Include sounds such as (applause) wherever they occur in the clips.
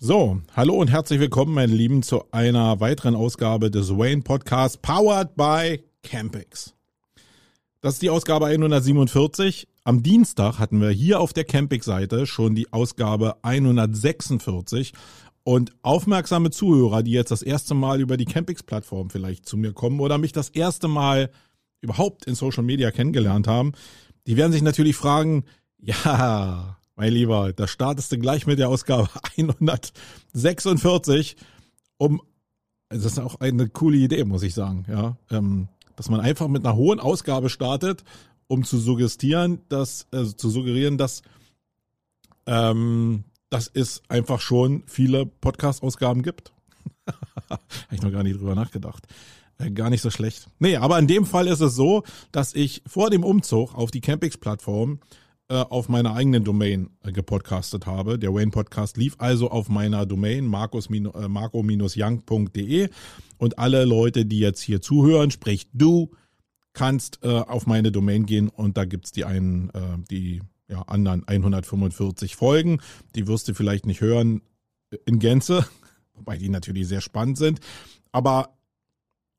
So, hallo und herzlich willkommen, meine Lieben, zu einer weiteren Ausgabe des Wayne Podcasts, powered by Campix. Das ist die Ausgabe 147. Am Dienstag hatten wir hier auf der Campix-Seite schon die Ausgabe 146. Und aufmerksame Zuhörer, die jetzt das erste Mal über die Campix-Plattform vielleicht zu mir kommen oder mich das erste Mal überhaupt in Social Media kennengelernt haben, die werden sich natürlich fragen, ja, mein Lieber, da startest du gleich mit der Ausgabe (laughs) 146, um, das ist auch eine coole Idee, muss ich sagen, ja, ähm, dass man einfach mit einer hohen Ausgabe startet, um zu suggestieren, dass, also zu suggerieren, dass, ähm, dass es einfach schon viele Podcast-Ausgaben gibt. (laughs) Habe ich noch gar nicht drüber nachgedacht. Äh, gar nicht so schlecht. Nee, aber in dem Fall ist es so, dass ich vor dem Umzug auf die Campix-Plattform äh, auf meiner eigenen Domain äh, gepodcastet habe. Der Wayne Podcast lief also auf meiner Domain äh, marco-young.de und alle Leute, die jetzt hier zuhören, sprich du, kannst äh, auf meine Domain gehen und da gibt's die einen, die ja, anderen 145 Folgen. Die wirst du vielleicht nicht hören in Gänze, (laughs) wobei die natürlich sehr spannend sind. Aber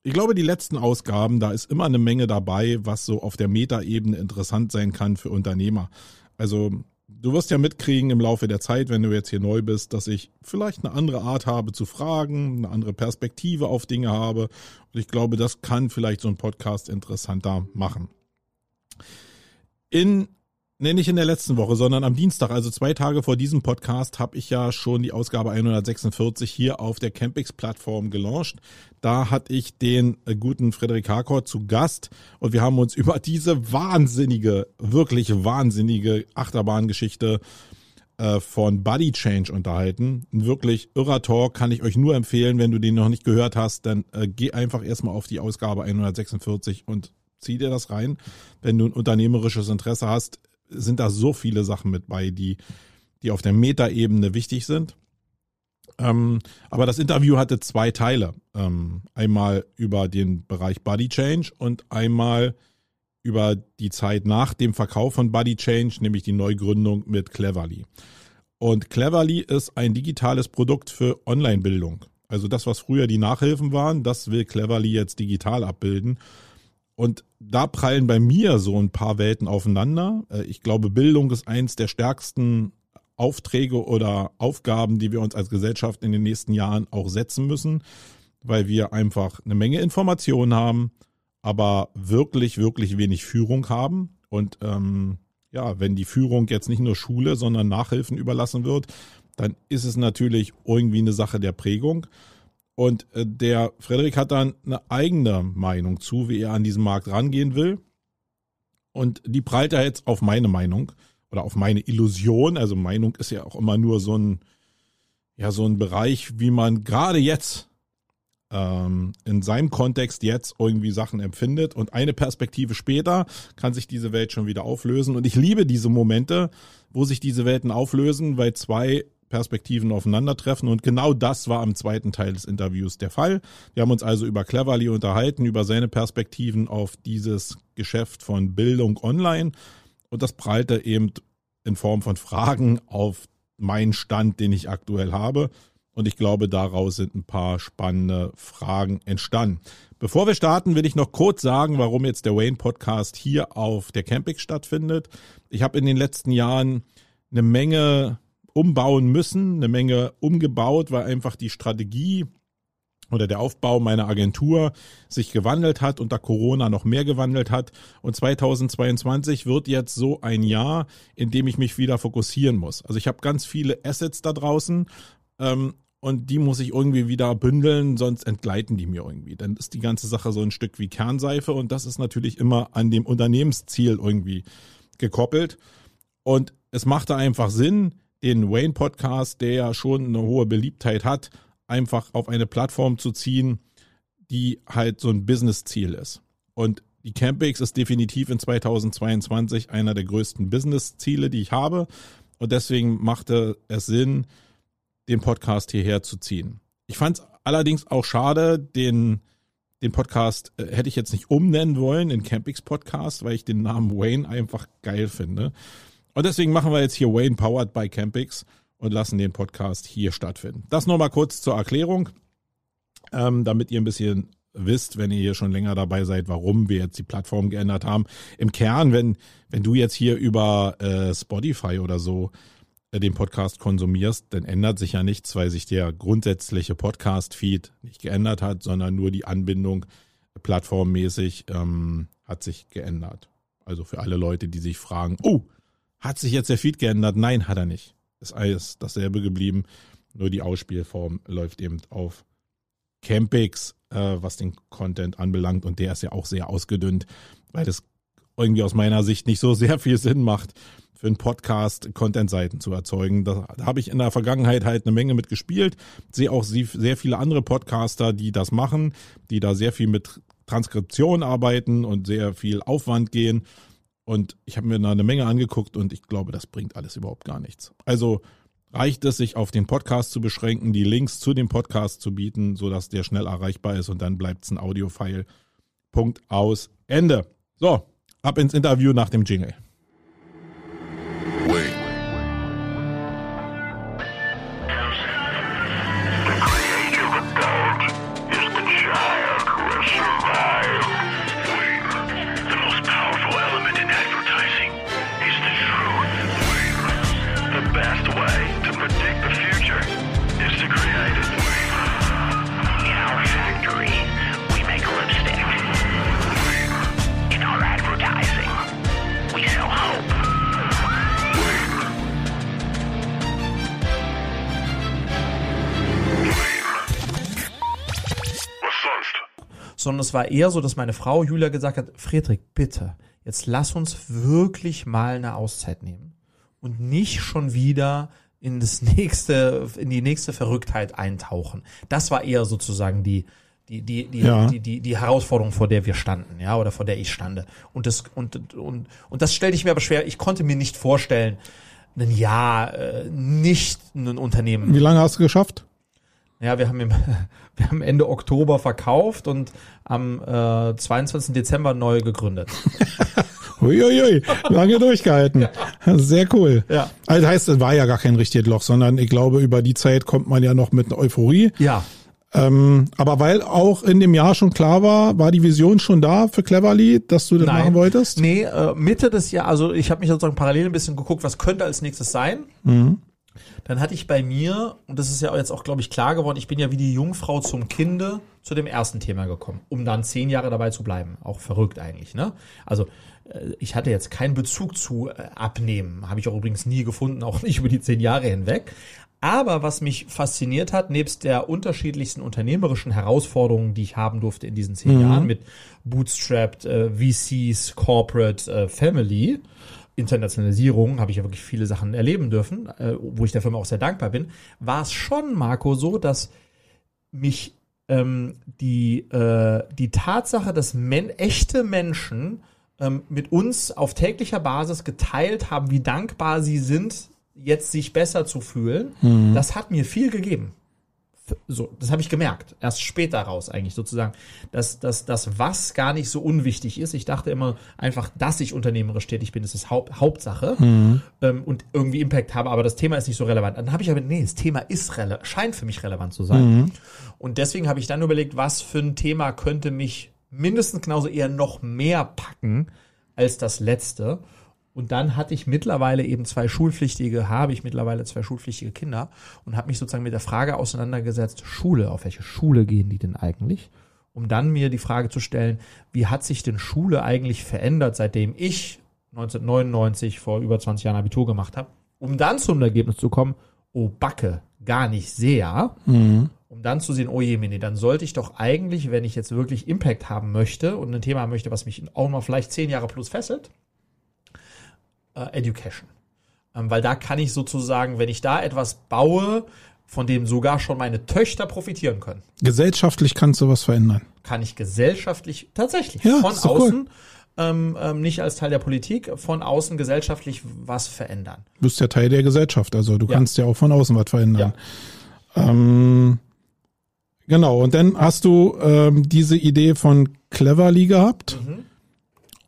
ich glaube, die letzten Ausgaben, da ist immer eine Menge dabei, was so auf der Metaebene interessant sein kann für Unternehmer. Also du wirst ja mitkriegen im Laufe der Zeit, wenn du jetzt hier neu bist, dass ich vielleicht eine andere Art habe zu fragen, eine andere Perspektive auf Dinge habe. Und ich glaube, das kann vielleicht so ein Podcast interessanter machen. In Nee, nicht in der letzten Woche, sondern am Dienstag, also zwei Tage vor diesem Podcast, habe ich ja schon die Ausgabe 146 hier auf der Campix-Plattform gelauncht. Da hatte ich den äh, guten Frederik Harcourt zu Gast und wir haben uns über diese wahnsinnige, wirklich wahnsinnige Achterbahngeschichte äh, von Body Change unterhalten. Ein wirklich irrer Talk, kann ich euch nur empfehlen. Wenn du den noch nicht gehört hast, dann äh, geh einfach erstmal auf die Ausgabe 146 und zieh dir das rein. Wenn du ein unternehmerisches Interesse hast, sind da so viele Sachen mit bei, die, die auf der Metaebene wichtig sind. Ähm, aber das Interview hatte zwei Teile. Ähm, einmal über den Bereich Body Change und einmal über die Zeit nach dem Verkauf von Body Change, nämlich die Neugründung mit Cleverly. Und Cleverly ist ein digitales Produkt für Online-Bildung. Also das, was früher die Nachhilfen waren, das will Cleverly jetzt digital abbilden. Und da prallen bei mir so ein paar Welten aufeinander. Äh, ich glaube, Bildung ist eins der stärksten Aufträge oder Aufgaben, die wir uns als Gesellschaft in den nächsten Jahren auch setzen müssen, weil wir einfach eine Menge Informationen haben, aber wirklich, wirklich wenig Führung haben. Und ähm, ja, wenn die Führung jetzt nicht nur Schule, sondern Nachhilfen überlassen wird, dann ist es natürlich irgendwie eine Sache der Prägung. Und äh, der Frederik hat dann eine eigene Meinung zu, wie er an diesen Markt rangehen will. Und die prallt er jetzt auf meine Meinung oder auf meine Illusion. Also Meinung ist ja auch immer nur so ein, ja, so ein Bereich, wie man gerade jetzt ähm, in seinem Kontext jetzt irgendwie Sachen empfindet. Und eine Perspektive später kann sich diese Welt schon wieder auflösen. Und ich liebe diese Momente, wo sich diese Welten auflösen, weil zwei Perspektiven aufeinandertreffen. Und genau das war am zweiten Teil des Interviews der Fall. Wir haben uns also über Cleverly unterhalten, über seine Perspektiven auf dieses Geschäft von Bildung online. Und das prallte eben in Form von Fragen auf meinen Stand, den ich aktuell habe. Und ich glaube, daraus sind ein paar spannende Fragen entstanden. Bevor wir starten, will ich noch kurz sagen, warum jetzt der Wayne Podcast hier auf der Camping stattfindet. Ich habe in den letzten Jahren eine Menge umbauen müssen, eine Menge umgebaut, weil einfach die Strategie oder der Aufbau meiner Agentur sich gewandelt hat, unter Corona noch mehr gewandelt hat. Und 2022 wird jetzt so ein Jahr, in dem ich mich wieder fokussieren muss. Also ich habe ganz viele Assets da draußen ähm, und die muss ich irgendwie wieder bündeln, sonst entgleiten die mir irgendwie. Dann ist die ganze Sache so ein Stück wie Kernseife und das ist natürlich immer an dem Unternehmensziel irgendwie gekoppelt. Und es machte einfach Sinn, den Wayne Podcast, der ja schon eine hohe Beliebtheit hat, einfach auf eine Plattform zu ziehen, die halt so ein Business-Ziel ist. Und die Campix ist definitiv in 2022 einer der größten Business-Ziele, die ich habe. Und deswegen machte es Sinn, den Podcast hierher zu ziehen. Ich fand es allerdings auch schade, den, den Podcast äh, hätte ich jetzt nicht umnennen wollen in Campix Podcast, weil ich den Namen Wayne einfach geil finde. Und deswegen machen wir jetzt hier Wayne Powered by Campix. und lassen den Podcast hier stattfinden. Das nur mal kurz zur Erklärung, ähm, damit ihr ein bisschen wisst, wenn ihr hier schon länger dabei seid, warum wir jetzt die Plattform geändert haben. Im Kern, wenn, wenn du jetzt hier über äh, Spotify oder so äh, den Podcast konsumierst, dann ändert sich ja nichts, weil sich der grundsätzliche Podcast-Feed nicht geändert hat, sondern nur die Anbindung plattformmäßig ähm, hat sich geändert. Also für alle Leute, die sich fragen, oh, hat sich jetzt der Feed geändert? Nein, hat er nicht. Ist alles dasselbe geblieben. Nur die Ausspielform läuft eben auf Campix, äh, was den Content anbelangt. Und der ist ja auch sehr ausgedünnt, weil das irgendwie aus meiner Sicht nicht so (laughs) sehr viel Sinn macht, für einen Podcast Content-Seiten zu erzeugen. Da, da habe ich in der Vergangenheit halt eine Menge mit gespielt. Sehe auch sehr viele andere Podcaster, die das machen, die da sehr viel mit Transkription arbeiten und sehr viel Aufwand gehen. Und ich habe mir da eine Menge angeguckt und ich glaube, das bringt alles überhaupt gar nichts. Also reicht es, sich auf den Podcast zu beschränken, die Links zu dem Podcast zu bieten, sodass der schnell erreichbar ist und dann bleibt es ein Audio-File. Punkt aus. Ende. So, ab ins Interview nach dem Jingle. Sondern es war eher so, dass meine Frau Julia gesagt hat, Friedrich, bitte, jetzt lass uns wirklich mal eine Auszeit nehmen und nicht schon wieder in das nächste, in die nächste Verrücktheit eintauchen. Das war eher sozusagen die, die, die, die, ja. die, die, die Herausforderung, vor der wir standen, ja, oder vor der ich stande. Und das, und, und, und das stellte ich mir aber schwer. Ich konnte mir nicht vorstellen, ein Jahr äh, nicht ein Unternehmen. Wie lange hast du geschafft? Ja, wir haben, im, (laughs) wir haben Ende Oktober verkauft und am äh, 22. Dezember neu gegründet. (laughs) Uiuiui, lange durchgehalten. Sehr cool. Ja. Also heißt, es war ja gar kein richtiges Loch, sondern ich glaube, über die Zeit kommt man ja noch mit einer Euphorie. Ja. Ähm, aber weil auch in dem Jahr schon klar war, war die Vision schon da für Cleverly, dass du das Nein. machen wolltest? Nee, äh, Mitte des Jahres, also ich habe mich sozusagen parallel ein bisschen geguckt, was könnte als nächstes sein. Mhm. Dann hatte ich bei mir, und das ist ja jetzt auch, glaube ich, klar geworden, ich bin ja wie die Jungfrau zum Kinde zu dem ersten Thema gekommen, um dann zehn Jahre dabei zu bleiben. Auch verrückt eigentlich, ne? Also äh, ich hatte jetzt keinen Bezug zu äh, Abnehmen, habe ich auch übrigens nie gefunden, (laughs) auch nicht über die zehn Jahre hinweg. Aber was mich fasziniert hat, nebst der unterschiedlichsten unternehmerischen Herausforderungen, die ich haben durfte in diesen zehn mhm. Jahren mit Bootstrapped, äh, VCs, Corporate, äh, Family, Internationalisierung, habe ich ja wirklich viele Sachen erleben dürfen, äh, wo ich der Firma auch sehr dankbar bin, war es schon, Marco, so, dass mich ähm, die, äh, die Tatsache, dass men echte Menschen ähm, mit uns auf täglicher Basis geteilt haben, wie dankbar sie sind, jetzt sich besser zu fühlen, mhm. das hat mir viel gegeben so, das habe ich gemerkt, erst später raus eigentlich sozusagen, dass, dass das was gar nicht so unwichtig ist. Ich dachte immer einfach, dass ich unternehmerisch tätig bin, ist das Haupt, Hauptsache mhm. ähm, und irgendwie Impact habe, aber das Thema ist nicht so relevant. Dann habe ich aber, nee, das Thema ist rele scheint für mich relevant zu sein. Mhm. Und deswegen habe ich dann überlegt, was für ein Thema könnte mich mindestens genauso eher noch mehr packen als das letzte. Und dann hatte ich mittlerweile eben zwei schulpflichtige, habe ich mittlerweile zwei schulpflichtige Kinder und habe mich sozusagen mit der Frage auseinandergesetzt, Schule, auf welche Schule gehen die denn eigentlich? Um dann mir die Frage zu stellen, wie hat sich denn Schule eigentlich verändert, seitdem ich 1999 vor über 20 Jahren Abitur gemacht habe, um dann zum Ergebnis zu kommen, oh Backe, gar nicht sehr. Mhm. Um dann zu sehen, oh je, Mini, dann sollte ich doch eigentlich, wenn ich jetzt wirklich Impact haben möchte und ein Thema haben möchte, was mich auch mal vielleicht zehn Jahre plus fesselt, äh, Education. Ähm, weil da kann ich sozusagen, wenn ich da etwas baue, von dem sogar schon meine Töchter profitieren können. Gesellschaftlich kannst du was verändern. Kann ich gesellschaftlich, tatsächlich, ja, von außen, cool. ähm, ähm, nicht als Teil der Politik, von außen gesellschaftlich was verändern. Du bist ja Teil der Gesellschaft, also du ja. kannst ja auch von außen was verändern. Ja. Ähm, genau, und dann hast du ähm, diese Idee von Cleverly gehabt. Mhm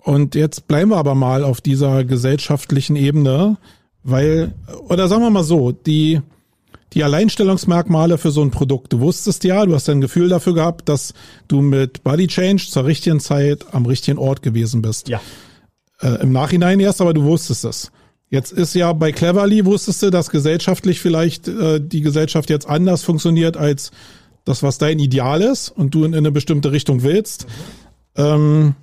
und jetzt bleiben wir aber mal auf dieser gesellschaftlichen Ebene. Weil, oder sagen wir mal so, die, die Alleinstellungsmerkmale für so ein Produkt. Du wusstest ja, du hast ein Gefühl dafür gehabt, dass du mit Body Change zur richtigen Zeit am richtigen Ort gewesen bist. Ja. Äh, Im Nachhinein erst, aber du wusstest es. Jetzt ist ja bei Cleverly wusstest du, dass gesellschaftlich vielleicht äh, die Gesellschaft jetzt anders funktioniert als das, was dein Ideal ist und du in, in eine bestimmte Richtung willst. Ähm,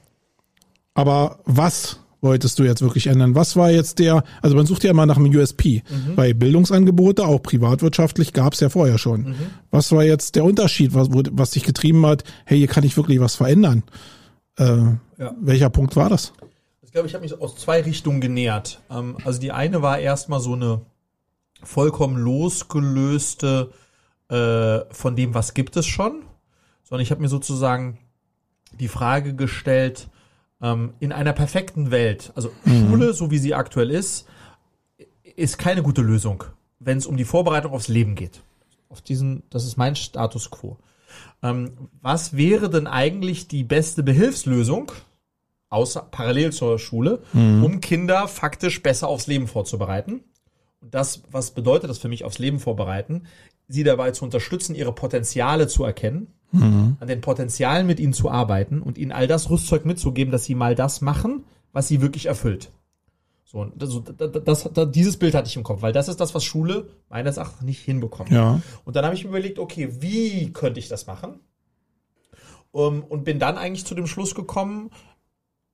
aber was wolltest du jetzt wirklich ändern? Was war jetzt der, also man sucht ja immer nach einem USP. Bei Bildungsangebote, auch privatwirtschaftlich, gab es ja vorher schon. Was war jetzt der Unterschied, was, was dich getrieben hat, hey, hier kann ich wirklich was verändern? Äh, Ja. Welcher Punkt war das? Ich glaube, ich habe mich aus zwei Richtungen genähert. Ähm, also die eine war erstmal so eine vollkommen losgelöste äh, von dem, was gibt es schon, sondern ich habe mir sozusagen die Frage gestellt, ähm, in einer perfekten Welt, also Schule, so wie sie aktuell ist, ist keine gute Lösung, wenn es um die Vorbereitung aufs Leben geht. Auf diesen, das ist mein Status quo. Ähm, was wäre denn eigentlich die beste Behilfslösung, außer parallel zur Schule, um Kinder faktisch besser aufs Leben vorzubereiten? Und das, was bedeutet das für mich aufs Leben vorbereiten? Sie dabei zu unterstützen, ihre Potenziale zu erkennen, an den Potenzialen mit ihnen zu arbeiten und ihnen all das Rüstzeug mitzugeben, dass sie mal das machen, was sie wirklich erfüllt. So, das, das, das, dieses Bild hatte ich im Kopf, weil das ist das, was Schule meines Erachtens nicht hinbekommt. Ja. Und dann habe ich mir überlegt, okay, wie könnte ich das machen? Um, und bin dann eigentlich zu dem Schluss gekommen,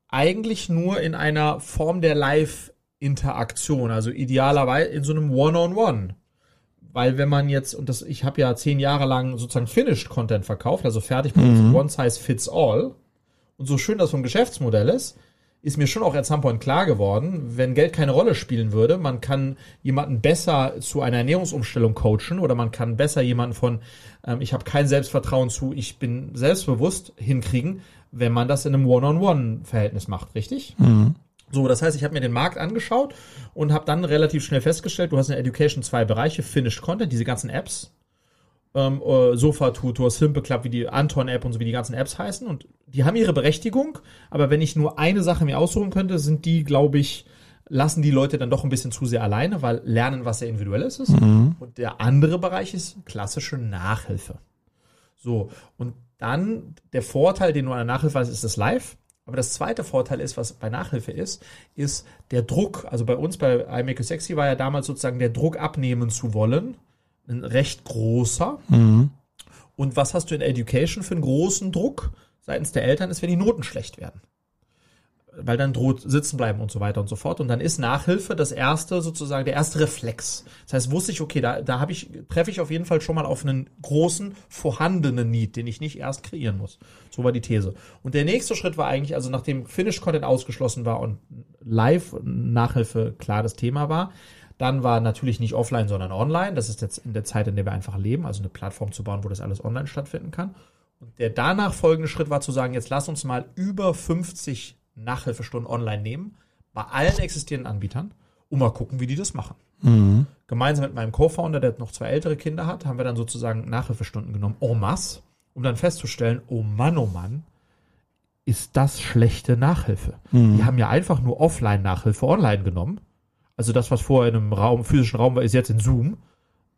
eigentlich nur in einer Form der Live-Interaktion, also idealerweise in so einem One-on-One. Weil wenn man jetzt, und das, ich habe ja zehn Jahre lang sozusagen Finished Content verkauft, also fertig mit One Size Fits All. Und so schön das vom Geschäftsmodell ist, ist mir schon auch at some point klar geworden, wenn Geld keine Rolle spielen würde, man kann jemanden besser zu einer Ernährungsumstellung coachen oder man kann besser jemanden von, ähm, ich habe kein Selbstvertrauen zu, ich bin selbstbewusst hinkriegen, wenn man das in einem One-on-One-Verhältnis macht, richtig? So, das heißt, ich habe mir den Markt angeschaut und habe dann relativ schnell festgestellt, du hast in Education zwei Bereiche, Finished Content, diese ganzen Apps, ähm, äh, Sofa-Tutor, Simple Club, wie die Anton-App und so wie die ganzen Apps heißen. Und die haben ihre Berechtigung, aber wenn ich nur eine Sache mir aussuchen könnte, sind die, glaube ich, lassen die Leute dann doch ein bisschen zu sehr alleine, weil Lernen was sehr individuelles ist. Und der andere Bereich ist klassische Nachhilfe. So, und dann der Vorteil, den du an der Nachhilfe hast, ist das Live. Aber das zweite Vorteil ist, was bei Nachhilfe ist, ist der Druck. Also bei uns bei I Make You Sexy war ja damals sozusagen der Druck abnehmen zu wollen. Ein recht großer. Und was hast du in Education für einen großen Druck seitens der Eltern ist, wenn die Noten schlecht werden. Weil dann droht sitzen bleiben und so weiter und so fort. Und dann ist Nachhilfe das erste, sozusagen, der erste Reflex. Das heißt, wusste ich, okay, da, da habe ich, treffe ich auf jeden Fall schon mal auf einen großen, vorhandenen Need, den ich nicht erst kreieren muss. So war die These. Und der nächste Schritt war eigentlich, also nachdem Finish Content ausgeschlossen war und Live-Nachhilfe klar das Thema war, dann war natürlich nicht offline, sondern online. Das ist jetzt in der Zeit, in der wir einfach leben, also eine Plattform zu bauen, wo das alles online stattfinden kann. Und der danach folgende Schritt war zu sagen, jetzt lass uns mal über 50 Nachhilfestunden online nehmen, bei allen existierenden Anbietern, und mal gucken, wie die das machen. Gemeinsam mit meinem Co-Founder, der noch zwei ältere Kinder hat, haben wir dann sozusagen Nachhilfestunden genommen, en masse, um dann festzustellen, oh Mann, oh Mann, ist das schlechte Nachhilfe. Die haben ja einfach nur Offline-Nachhilfe online genommen. Also das, was vorher in einem Raum, physischen Raum war, ist jetzt in Zoom.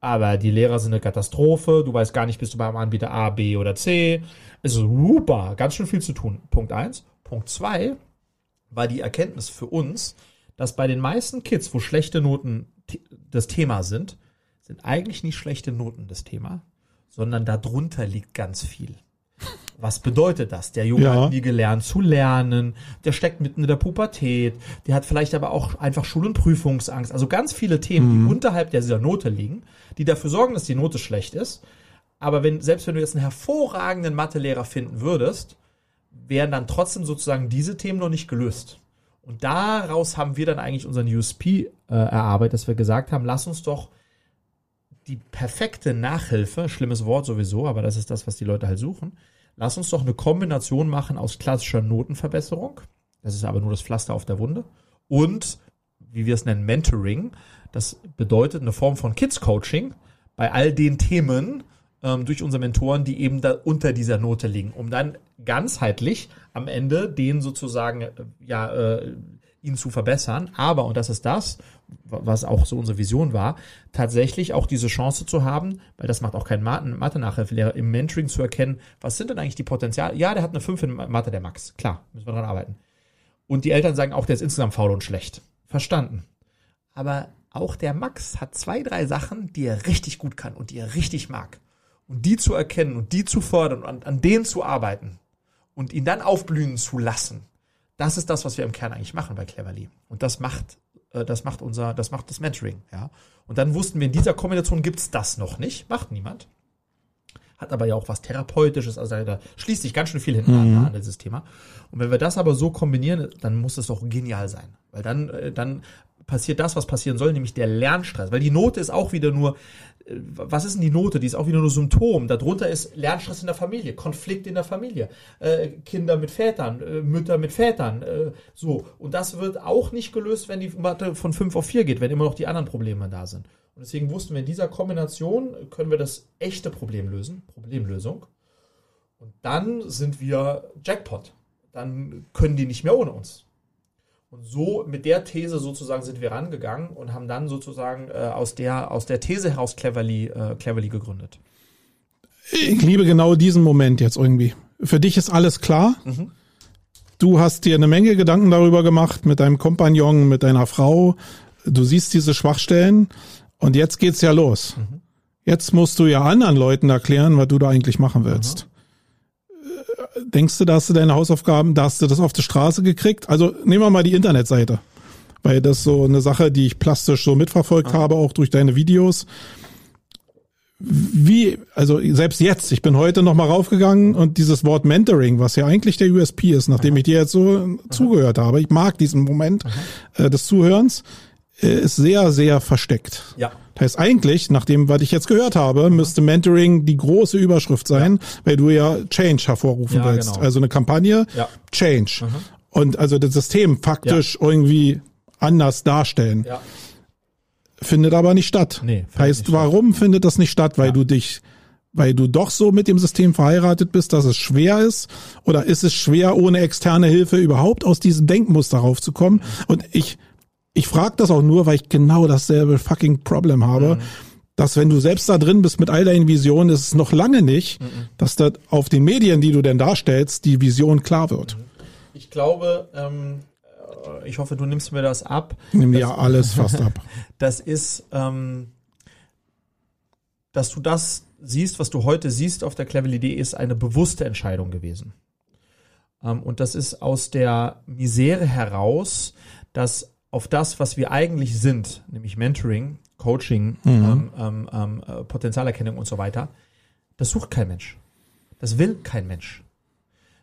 Aber die Lehrer sind eine Katastrophe. Du weißt gar nicht, bist du beim Anbieter A, B oder C. Es ist super, ganz schön viel zu tun. Punkt eins. Punkt zwei war die Erkenntnis für uns, dass bei den meisten Kids, wo schlechte Noten das Thema sind, sind eigentlich nicht schlechte Noten das Thema, sondern darunter liegt ganz viel. Was bedeutet das? Der Junge Ja. hat nie gelernt zu lernen, der steckt mitten in der Pubertät, der hat vielleicht aber auch einfach Schul- und Prüfungsangst. Also ganz viele Themen, die unterhalb dieser Note liegen, die dafür sorgen, dass die Note schlecht ist. Aber wenn, selbst wenn du jetzt einen hervorragenden Mathelehrer finden würdest, wären dann trotzdem sozusagen diese Themen noch nicht gelöst. Und daraus haben wir dann eigentlich unseren USP äh, erarbeitet, dass wir gesagt haben, lass uns doch die perfekte Nachhilfe, schlimmes Wort sowieso, aber das ist das, was die Leute halt suchen. Lass uns doch eine Kombination machen aus klassischer Notenverbesserung. Das ist aber nur das Pflaster auf der Wunde. Und, wie wir es nennen, Mentoring. Das bedeutet eine Form von Kids Coaching bei all den Themen ähm, durch unsere Mentoren, die eben da unter dieser Note liegen, um dann ganzheitlich am Ende den sozusagen, äh, ja, äh, ihn zu verbessern. Aber, und das ist das, was auch so unsere Vision war, tatsächlich auch diese Chance zu haben, weil das macht auch kein Mathe-Nachhilfelehrer, im Mentoring zu erkennen, was sind denn eigentlich die Potenziale? Ja, der hat eine 5 in Mathe, der Max. Klar, müssen wir dran arbeiten. Und die Eltern sagen auch, der ist insgesamt faul und schlecht. Verstanden. Aber auch der Max hat zwei, drei Sachen, die er richtig gut kann und die er richtig mag. Und die zu erkennen und die zu fördern und an, an denen zu arbeiten und ihn dann aufblühen zu lassen, das ist das, was wir im Kern eigentlich machen bei Cleverly. Und das macht, äh, das macht unser, das macht das Mentoring, ja. Und dann wussten wir, in dieser Kombination gibt's das noch nicht, macht niemand. Hat aber ja auch was Therapeutisches, also da schließt sich ganz schön viel hinten mhm. an, an dieses Thema. Und wenn wir das aber so kombinieren, dann muss es doch genial sein. Weil dann, äh, dann passiert das, was passieren soll, nämlich der Lernstress. Weil die Note ist auch wieder nur, was ist denn die Note? Die ist auch wieder nur Symptom. Darunter ist Lernstress in der Familie, Konflikt in der Familie, äh, Kinder mit Vätern, äh, Mütter mit Vätern, äh, so. Und das wird auch nicht gelöst, wenn die Mathe von 5 auf 4 geht, wenn immer noch die anderen Probleme da sind. Und deswegen wussten wir, in dieser Kombination können wir das echte Problem lösen, Problemlösung. Und dann sind wir Jackpot. Dann können die nicht mehr ohne uns. Und so mit der These sozusagen sind wir rangegangen und haben dann sozusagen äh, aus, der, aus der These heraus Cleverly, äh, Cleverly gegründet. Ich liebe genau diesen Moment jetzt irgendwie. Für dich ist alles klar. Mhm. Du hast dir eine Menge Gedanken darüber gemacht mit deinem Kompagnon, mit deiner Frau. Du siehst diese Schwachstellen und jetzt geht's ja los. Mhm. Jetzt musst du ja anderen Leuten erklären, was du da eigentlich machen willst. Mhm. Denkst du, da hast du deine Hausaufgaben, da hast du das auf die Straße gekriegt? Also nehmen wir mal die Internetseite. Weil das so eine Sache, die ich plastisch so mitverfolgt ah. habe, auch durch deine Videos. Wie, also selbst jetzt, ich bin heute noch mal raufgegangen und dieses Wort Mentoring, was ja eigentlich der USP ist, nachdem Aha. ich dir jetzt so Aha. zugehört habe, ich mag diesen Moment äh, des Zuhörens, äh, ist sehr, sehr versteckt. Ja. Das heißt eigentlich, nach dem, was ich jetzt gehört habe, mhm. müsste Mentoring die große Überschrift sein, ja. weil du ja Change hervorrufen ja, willst. Genau. Also eine Kampagne, ja. Change. Mhm. Und also das System faktisch irgendwie anders darstellen. Findet aber nicht statt. Nee, heißt, warum statt. findet das nicht statt? Weil du dich weil du doch so mit dem System verheiratet bist, dass es schwer ist? Oder ist es schwer, ohne externe Hilfe überhaupt aus diesem Denkmuster raufzukommen? Und ich ich frage das auch nur, weil ich genau dasselbe fucking Problem habe. Mhm. Dass wenn du selbst da drin bist mit all deinen Visionen, ist es noch lange nicht, mhm. dass da auf den Medien, die du denn darstellst, die Vision klar wird. Mhm. Ich glaube, ähm, äh, ich hoffe, du nimmst mir das ab. Nimm dir alles fast ab. (laughs) Das ist, ähm, dass du das siehst, was du heute siehst auf der Cleverly.de, ist eine bewusste Entscheidung gewesen. Ähm, und das ist aus der Misere heraus, dass auf das, was wir eigentlich sind, nämlich Mentoring, Coaching, mhm. ähm, ähm, ähm, äh, Potenzialerkennung und so weiter, das sucht kein Mensch. Das will kein Mensch.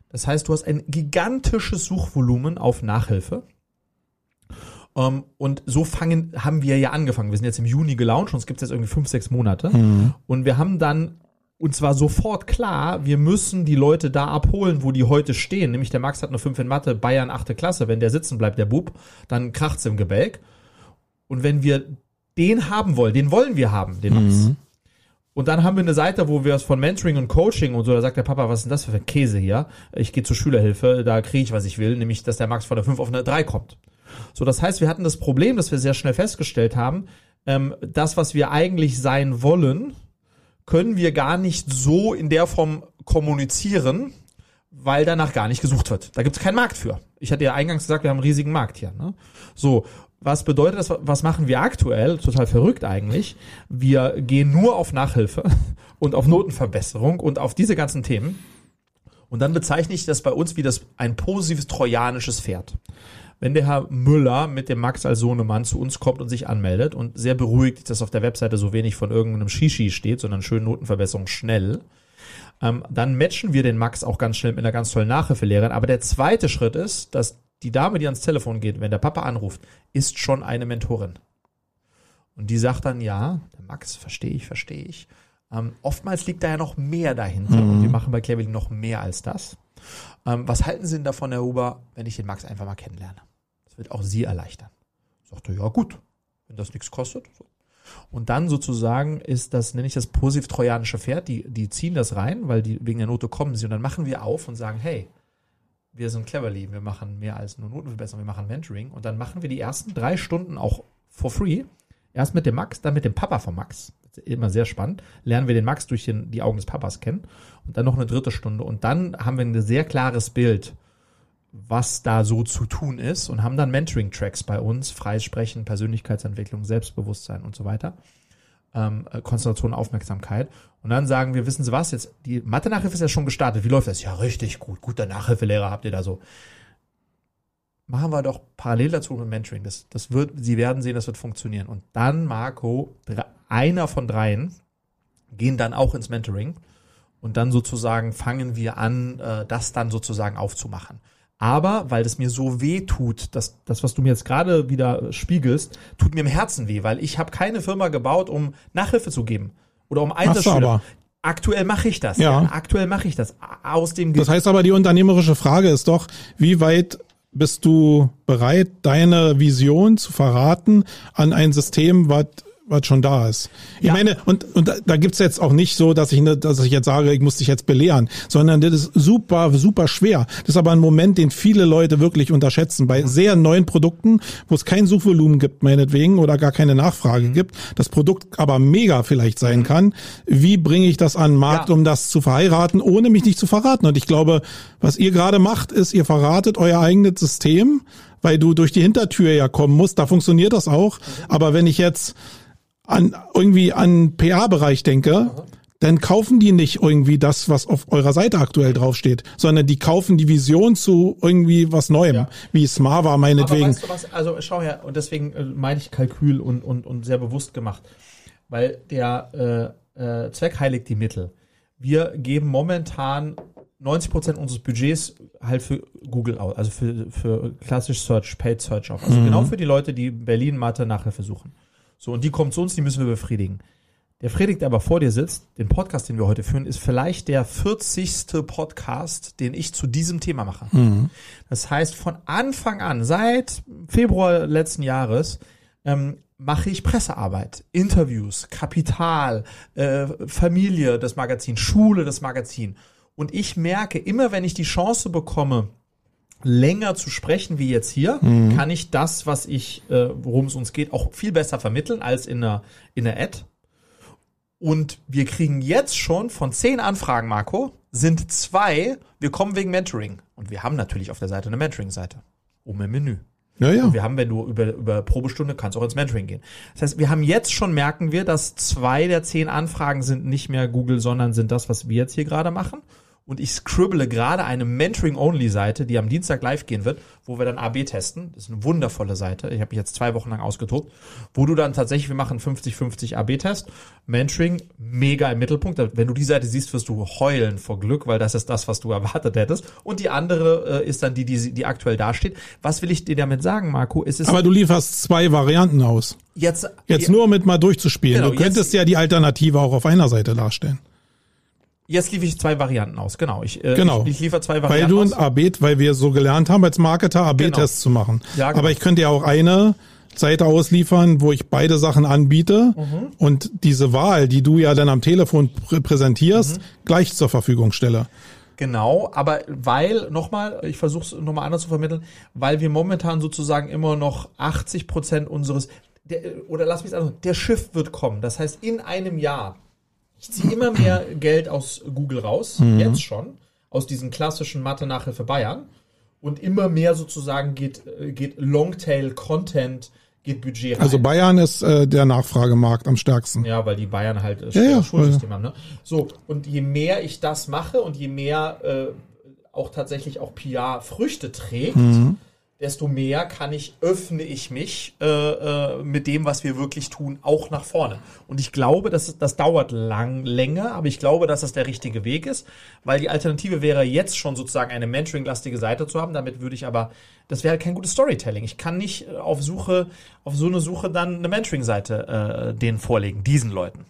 Das heißt, du hast ein gigantisches Suchvolumen auf Nachhilfe. Um, ähm, und so fangen, haben wir ja angefangen. Wir sind jetzt im Juni gelauncht und es gibt jetzt irgendwie fünf, sechs Monate. Mhm. Und wir haben dann und zwar sofort klar, wir müssen die Leute da abholen, wo die heute stehen. Nämlich der Max hat eine 5 in Mathe, Bayern 8. Klasse. Wenn der sitzen bleibt, der Bub, dann kracht's im Gebälk. Und wenn wir den haben wollen, den wollen wir haben, den Max. Mhm. Und dann haben wir eine Seite, wo wir es von Mentoring und Coaching und so, da sagt der Papa, was ist denn das für ein Käse hier? Ich gehe zur Schülerhilfe, da kriege ich, was ich will, nämlich, dass der Max von der 5 auf eine 3 kommt. So, das heißt, wir hatten das Problem, dass wir sehr schnell festgestellt haben, ähm, das, was wir eigentlich sein wollen, können wir gar nicht so in der Form kommunizieren, weil danach gar nicht gesucht wird. Da gibt es keinen Markt für. Ich hatte ja eingangs gesagt, wir haben einen riesigen Markt hier. Ne? So, was bedeutet das? Was machen wir aktuell? Total verrückt eigentlich. Wir gehen nur auf Nachhilfe (laughs) und auf Notenverbesserung und auf diese ganzen Themen. Und dann bezeichne ich das bei uns wie das ein positives trojanisches Pferd wenn der Herr Müller mit dem Max als Sohnemann zu uns kommt und sich anmeldet und sehr beruhigt, dass auf der Webseite so wenig von irgendeinem Shishi steht, sondern schön Notenverbesserung schnell, ähm, dann matchen wir den Max auch ganz schnell mit einer ganz tollen Nachhilfelehrerin. Aber der zweite Schritt ist, dass die Dame, die ans Telefon geht, wenn der Papa anruft, ist schon eine Mentorin. Und die sagt dann, ja, der Max, verstehe ich, verstehe ich. Ähm, oftmals liegt da ja noch mehr dahinter mhm. und wir machen bei Cleverly noch mehr als das. Ähm, was halten Sie denn davon, Herr Huber, wenn ich den Max einfach mal kennenlerne? Das wird auch Sie erleichtern. Sagte, ja gut, wenn das nichts kostet. So. Und dann sozusagen ist das, nenne ich das positiv-trojanische Pferd, die, die ziehen das rein, weil die wegen der Note kommen sie und dann machen wir auf und sagen, hey, wir sind cleverly, wir machen mehr als nur Notenverbesserung, wir machen Mentoring und dann machen wir die ersten drei Stunden auch for free. Erst mit dem Max, dann mit dem Papa von Max. Immer sehr spannend. Lernen wir den Max durch den, die Augen des Papas kennen. Und dann noch eine dritte Stunde. Und dann haben wir ein sehr klares Bild, was da so zu tun ist. Und haben dann Mentoring-Tracks bei uns. Freies Sprechen, Persönlichkeitsentwicklung, Selbstbewusstsein und so weiter. Ähm, äh, Konzentration, Aufmerksamkeit. Und dann sagen wir, wissen Sie was, jetzt die Mathe-Nachhilfe ist ja schon gestartet. Wie läuft das? Ja, richtig gut. Guter Nachhilfelehrer habt ihr da so machen wir doch parallel dazu ein Mentoring. Das, das wird, Sie werden sehen, das wird funktionieren. Und dann, Marco, einer von dreien, gehen dann auch ins Mentoring. Und dann sozusagen fangen wir an, äh, das dann sozusagen aufzumachen. Aber weil das mir so weh tut, dass das, was du mir jetzt gerade wieder spiegelst, tut mir im Herzen weh, weil ich habe keine Firma gebaut, um Nachhilfe zu geben oder um Einzelschüler. Aktuell mache ich das. Ja. ja. Aktuell mache ich das. Aus dem das heißt aber, die unternehmerische Frage ist doch, wie weit bist du bereit, deine Vision zu verraten an ein System, was was schon da ist. Ich ja. meine, und, und da, gibt's jetzt auch nicht so, dass ich, ne, dass ich jetzt sage, ich muss dich jetzt belehren, sondern das ist super, super schwer. Das ist aber ein Moment, den viele Leute wirklich unterschätzen. Bei sehr neuen Produkten, wo es kein Suchvolumen gibt, meinetwegen, oder gar keine Nachfrage mhm. gibt, das Produkt aber mega vielleicht sein mhm. kann. Wie bringe ich das an den Markt, ja. um das zu verheiraten, ohne mich nicht zu verraten? Und ich glaube, was ihr gerade macht, ist, ihr verratet euer eigenes System, weil du durch die Hintertür ja kommen musst. Da funktioniert das auch. Mhm. Aber wenn ich jetzt an irgendwie an PA-Bereich denke, Aha. dann kaufen die nicht irgendwie das, was auf eurer Seite aktuell draufsteht, sondern die kaufen die Vision zu irgendwie was Neuem, ja. wie Smava meinetwegen. Aber weißt du was, also schau her, und deswegen äh, meine ich Kalkül und, und, und sehr bewusst gemacht, weil der äh, äh, Zweck heiligt die Mittel. Wir geben momentan 90 Prozent unseres Budgets halt für Google aus, also für, für klassisch Search, Paid Search auf. Also mhm. genau für die Leute, die Berlin Mathe Nachhilfe suchen. So, und die kommen zu uns, die müssen wir befriedigen. Der Friedrich, der aber vor dir sitzt, den Podcast, den wir heute führen, ist vielleicht der 40. Podcast, den ich zu diesem Thema mache. Mhm. Das heißt, von Anfang an, seit Februar letzten Jahres, ähm, mache ich Pressearbeit, Interviews, Kapital, äh, Familie, das Magazin, Schule, das Magazin. Und ich merke, immer wenn ich die Chance bekomme, länger zu sprechen wie jetzt hier, mhm. kann ich das, was ich, äh, worum es uns geht, auch viel besser vermitteln als in einer, in einer Ad. Und wir kriegen jetzt schon von zehn Anfragen, Marco, sind zwei, wir kommen wegen Mentoring. Und wir haben natürlich auf der Seite eine Mentoring-Seite. Oben im Menü. Ja, ja. Und wir haben, wenn du über, über Probestunde kannst auch ins Mentoring gehen. Das heißt, wir haben jetzt schon, merken wir, dass zwei der zehn Anfragen sind nicht mehr Google, sondern sind das, was wir jetzt hier gerade machen und ich scribble gerade eine Mentoring-Only-Seite, die am Dienstag live gehen wird, wo wir dann AB testen. Das ist eine wundervolle Seite. Ich habe mich jetzt zwei Wochen lang ausgetobt, wo du dann tatsächlich, wir machen 50-50 AB-Test. Mentoring, mega im Mittelpunkt. Wenn du die Seite siehst, wirst du heulen vor Glück, weil das ist das, was du (laughs) erwartet hättest. Und die andere äh, ist dann die, die, die aktuell dasteht. Was will ich dir damit sagen, Marco? Ist es Aber du lieferst zwei Varianten aus. Jetzt, jetzt nur mit mal durchzuspielen. Genau, du könntest jetzt, ja die Alternative auch auf einer Seite darstellen. Jetzt liefere ich zwei Varianten aus, genau. Ich, äh, genau. ich, ich liefere zwei Varianten Weil du ein AB, weil wir so gelernt haben als Marketer, AB-Tests genau. zu machen. Ja, genau. Aber ich könnte ja auch eine Seite ausliefern, wo ich beide Sachen anbiete mhm. und diese Wahl, die du ja dann am Telefon prä präsentierst, mhm. gleich zur Verfügung stelle. Genau, aber weil, nochmal, ich versuche es nochmal anders zu vermitteln, weil wir momentan sozusagen immer noch 80 Prozent unseres, der, oder lass mich sagen, der Schiff wird kommen. Das heißt, in einem Jahr ich ziehe immer mehr Geld aus Google raus, mhm. jetzt schon, aus diesen klassischen Mathe-Nachhilfe Bayern. Und immer mehr sozusagen geht, äh, geht Longtail-Content, geht Budget rein. Also Bayern ist äh, der Nachfragemarkt am stärksten. Ja, weil die Bayern halt äh, ja, ja, Schulsystem ja. haben. Ne? So, und je mehr ich das mache und je mehr äh, auch tatsächlich auch PR Früchte trägt, mhm desto mehr kann ich, öffne ich mich äh, äh, mit dem, was wir wirklich tun, auch nach vorne. Und ich glaube, dass das dauert lang, länger, aber ich glaube, dass das der richtige Weg ist, weil die Alternative wäre jetzt schon sozusagen eine Mentoring-lastige Seite zu haben. Damit würde ich aber, das wäre kein gutes Storytelling. Ich kann nicht äh, auf Suche, auf so eine Suche dann eine Mentoring-Seite äh, denen vorlegen, diesen Leuten.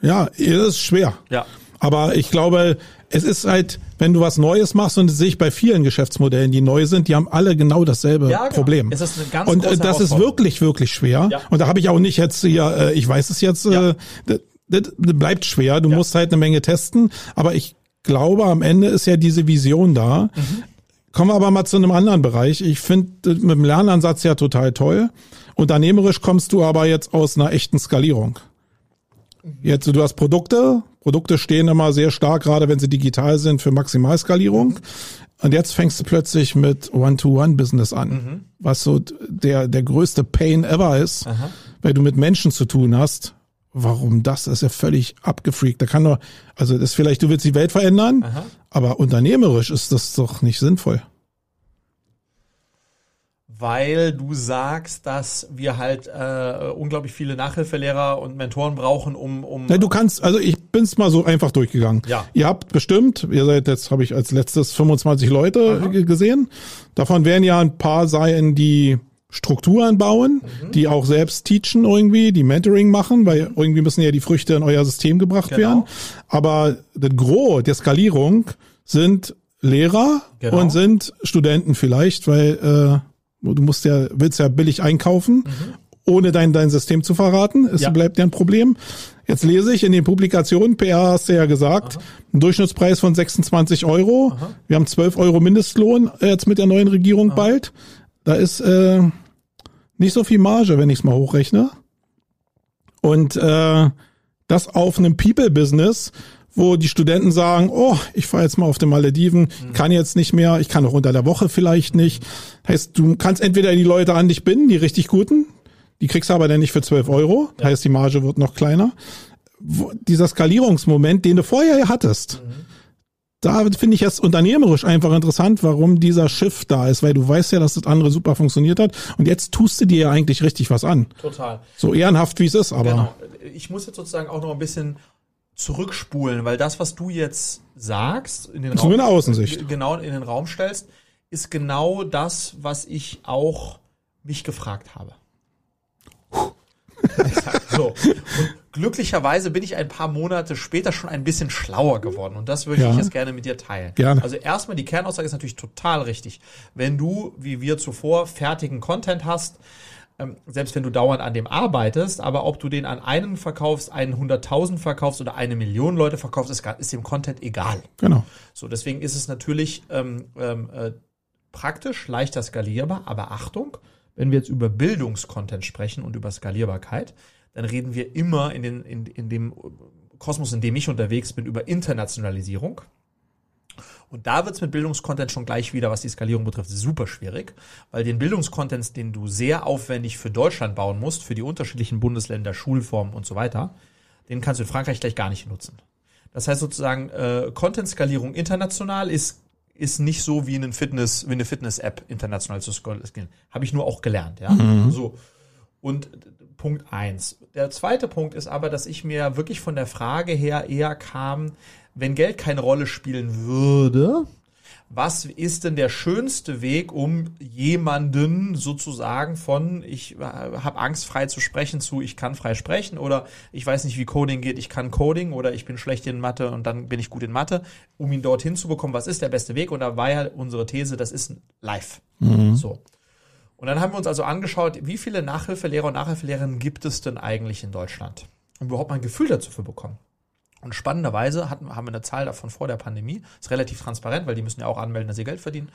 Ja, ist schwer. Ja. Aber ich glaube, es ist halt, wenn du was Neues machst, und das sehe ich bei vielen Geschäftsmodellen, die neu sind, die haben alle genau dasselbe ja. Problem. Es ist eine ganz und äh, das ist wirklich, wirklich schwer. Ja. Und da habe ich auch nicht jetzt hier, äh, ich weiß es jetzt, ja. äh, das, das bleibt schwer. Du ja. musst halt eine Menge testen. Aber ich glaube, am Ende ist ja diese Vision da. Mhm Kommen wir aber mal zu einem anderen Bereich. Ich finde mit dem Lernansatz ja total toll. Unternehmerisch kommst du aber jetzt aus einer echten Skalierung. Jetzt, du hast Produkte. Produkte stehen immer sehr stark, gerade wenn sie digital sind, für Maximalskalierung. Und jetzt fängst du plötzlich mit One-to-One-Business an, mhm. was so der, der größte Pain ever ist, Aha. weil du mit Menschen zu tun hast. Warum das? Das ist ja völlig abgefreakt. Da kann nur, also das ist vielleicht, du willst die Welt verändern, Aha. aber unternehmerisch ist das doch nicht sinnvoll weil du sagst, dass wir halt äh, unglaublich viele Nachhilfelehrer und Mentoren brauchen, um um. Ja, du kannst, also ich bin's mal so einfach durchgegangen. Ja. Ihr habt bestimmt, ihr seid jetzt, habe ich als letztes 25 Leute Aha. gesehen. Davon werden ja ein paar sein, die Strukturen bauen, mhm. die auch selbst teachen irgendwie, die Mentoring machen, weil irgendwie müssen ja die Früchte in euer System gebracht genau. werden. Aber das Gros der Skalierung sind Lehrer genau. und sind Studenten vielleicht, weil äh, Du musst ja, willst ja billig einkaufen, mhm. ohne dein, dein System zu verraten. Es ja. bleibt ja ein Problem. Jetzt lese ich in den Publikationen, PR hast du ja gesagt, Aha. ein Durchschnittspreis von 26 Euro. Aha. Wir haben 12 Euro Mindestlohn äh, jetzt mit der neuen Regierung Aha. bald. Da ist äh, nicht so viel Marge, wenn ich es mal hochrechne. Und äh, das auf einem People-Business, wo die Studenten sagen, oh, ich fahre jetzt mal auf den Malediven, mhm. kann jetzt nicht mehr, ich kann auch unter der Woche vielleicht nicht. Heißt, du kannst entweder die Leute an dich binden, die richtig guten, die kriegst du aber dann nicht für 12 Euro, ja. heißt, die Marge wird noch kleiner. Wo, dieser Skalierungsmoment, den du vorher hattest, mhm. da finde ich es unternehmerisch einfach interessant, warum dieser Shift da ist, weil du weißt ja, dass das andere super funktioniert hat und jetzt tust du dir ja eigentlich richtig was an. Total. So ehrenhaft, wie es ist, aber. Genau. Ich muss jetzt sozusagen auch noch ein bisschen zurückspulen, weil das, was du jetzt sagst, in den Raum, Außensicht. genau in den Raum stellst, ist genau das, was ich auch mich gefragt habe. (laughs) so. Und glücklicherweise bin ich ein paar Monate später schon ein bisschen schlauer geworden und das würde ja. ich jetzt gerne mit dir teilen. Gerne. Also erstmal die Kernaussage ist natürlich total richtig. Wenn du, wie wir zuvor, fertigen Content hast, selbst wenn du dauernd an dem arbeitest, aber ob du den an einen verkaufst, einen 100.000 verkaufst oder eine Million Leute verkaufst, ist, ist dem Content egal. Genau. So, deswegen ist es natürlich ähm, ähm, äh, praktisch, leichter skalierbar, aber Achtung, wenn wir jetzt über Bildungskontent sprechen und über Skalierbarkeit, dann reden wir immer in, den, in, in dem Kosmos, in dem ich unterwegs bin, über Internationalisierung. Und da wird's mit Bildungskontent schon gleich wieder, was die Skalierung betrifft, super schwierig, weil den Bildungskontent, den du sehr aufwendig für Deutschland bauen musst, für die unterschiedlichen Bundesländer, Schulformen und so weiter, den kannst du in Frankreich gleich gar nicht nutzen. Das heißt sozusagen, äh, Content-Skalierung international ist ist nicht so wie eine Fitness, wie eine Fitness-App international zu skalieren. Habe ich nur auch gelernt, ja. Mhm. So. Und Punkt eins. Der zweite Punkt ist aber, dass ich mir wirklich von der Frage her eher kam, wenn Geld keine Rolle spielen würde, was ist denn der schönste Weg, um jemanden sozusagen von ich äh, habe Angst frei zu sprechen zu ich kann frei sprechen oder ich weiß nicht wie Coding geht, ich kann Coding oder ich bin schlecht in Mathe und dann bin ich gut in Mathe, um ihn dorthin zu bekommen, was ist der beste Weg und da war ja unsere These, das ist live. Mhm. So. Und dann haben wir uns also angeschaut, wie viele Nachhilfelehrer und Nachhilfelehrerinnen gibt es denn eigentlich in Deutschland? Um überhaupt mal ein Gefühl dazu zu bekommen. Und spannenderweise hatten, haben wir eine Zahl davon vor der Pandemie. Ist relativ transparent, weil die müssen ja auch anmelden, dass sie Geld verdienen.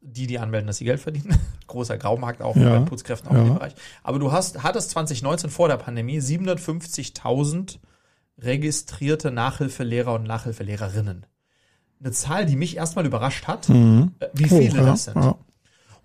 Die, die anmelden, dass sie Geld verdienen. (laughs) Großer Graumarkt auch ja, bei Putzkräften auch ja. in dem Bereich. Aber du hast, hattest 2019 vor der Pandemie 750.000 registrierte Nachhilfelehrer und Nachhilfelehrerinnen. Eine Zahl, die mich erstmal überrascht hat, mhm. Äh, wie viele oh, das sind.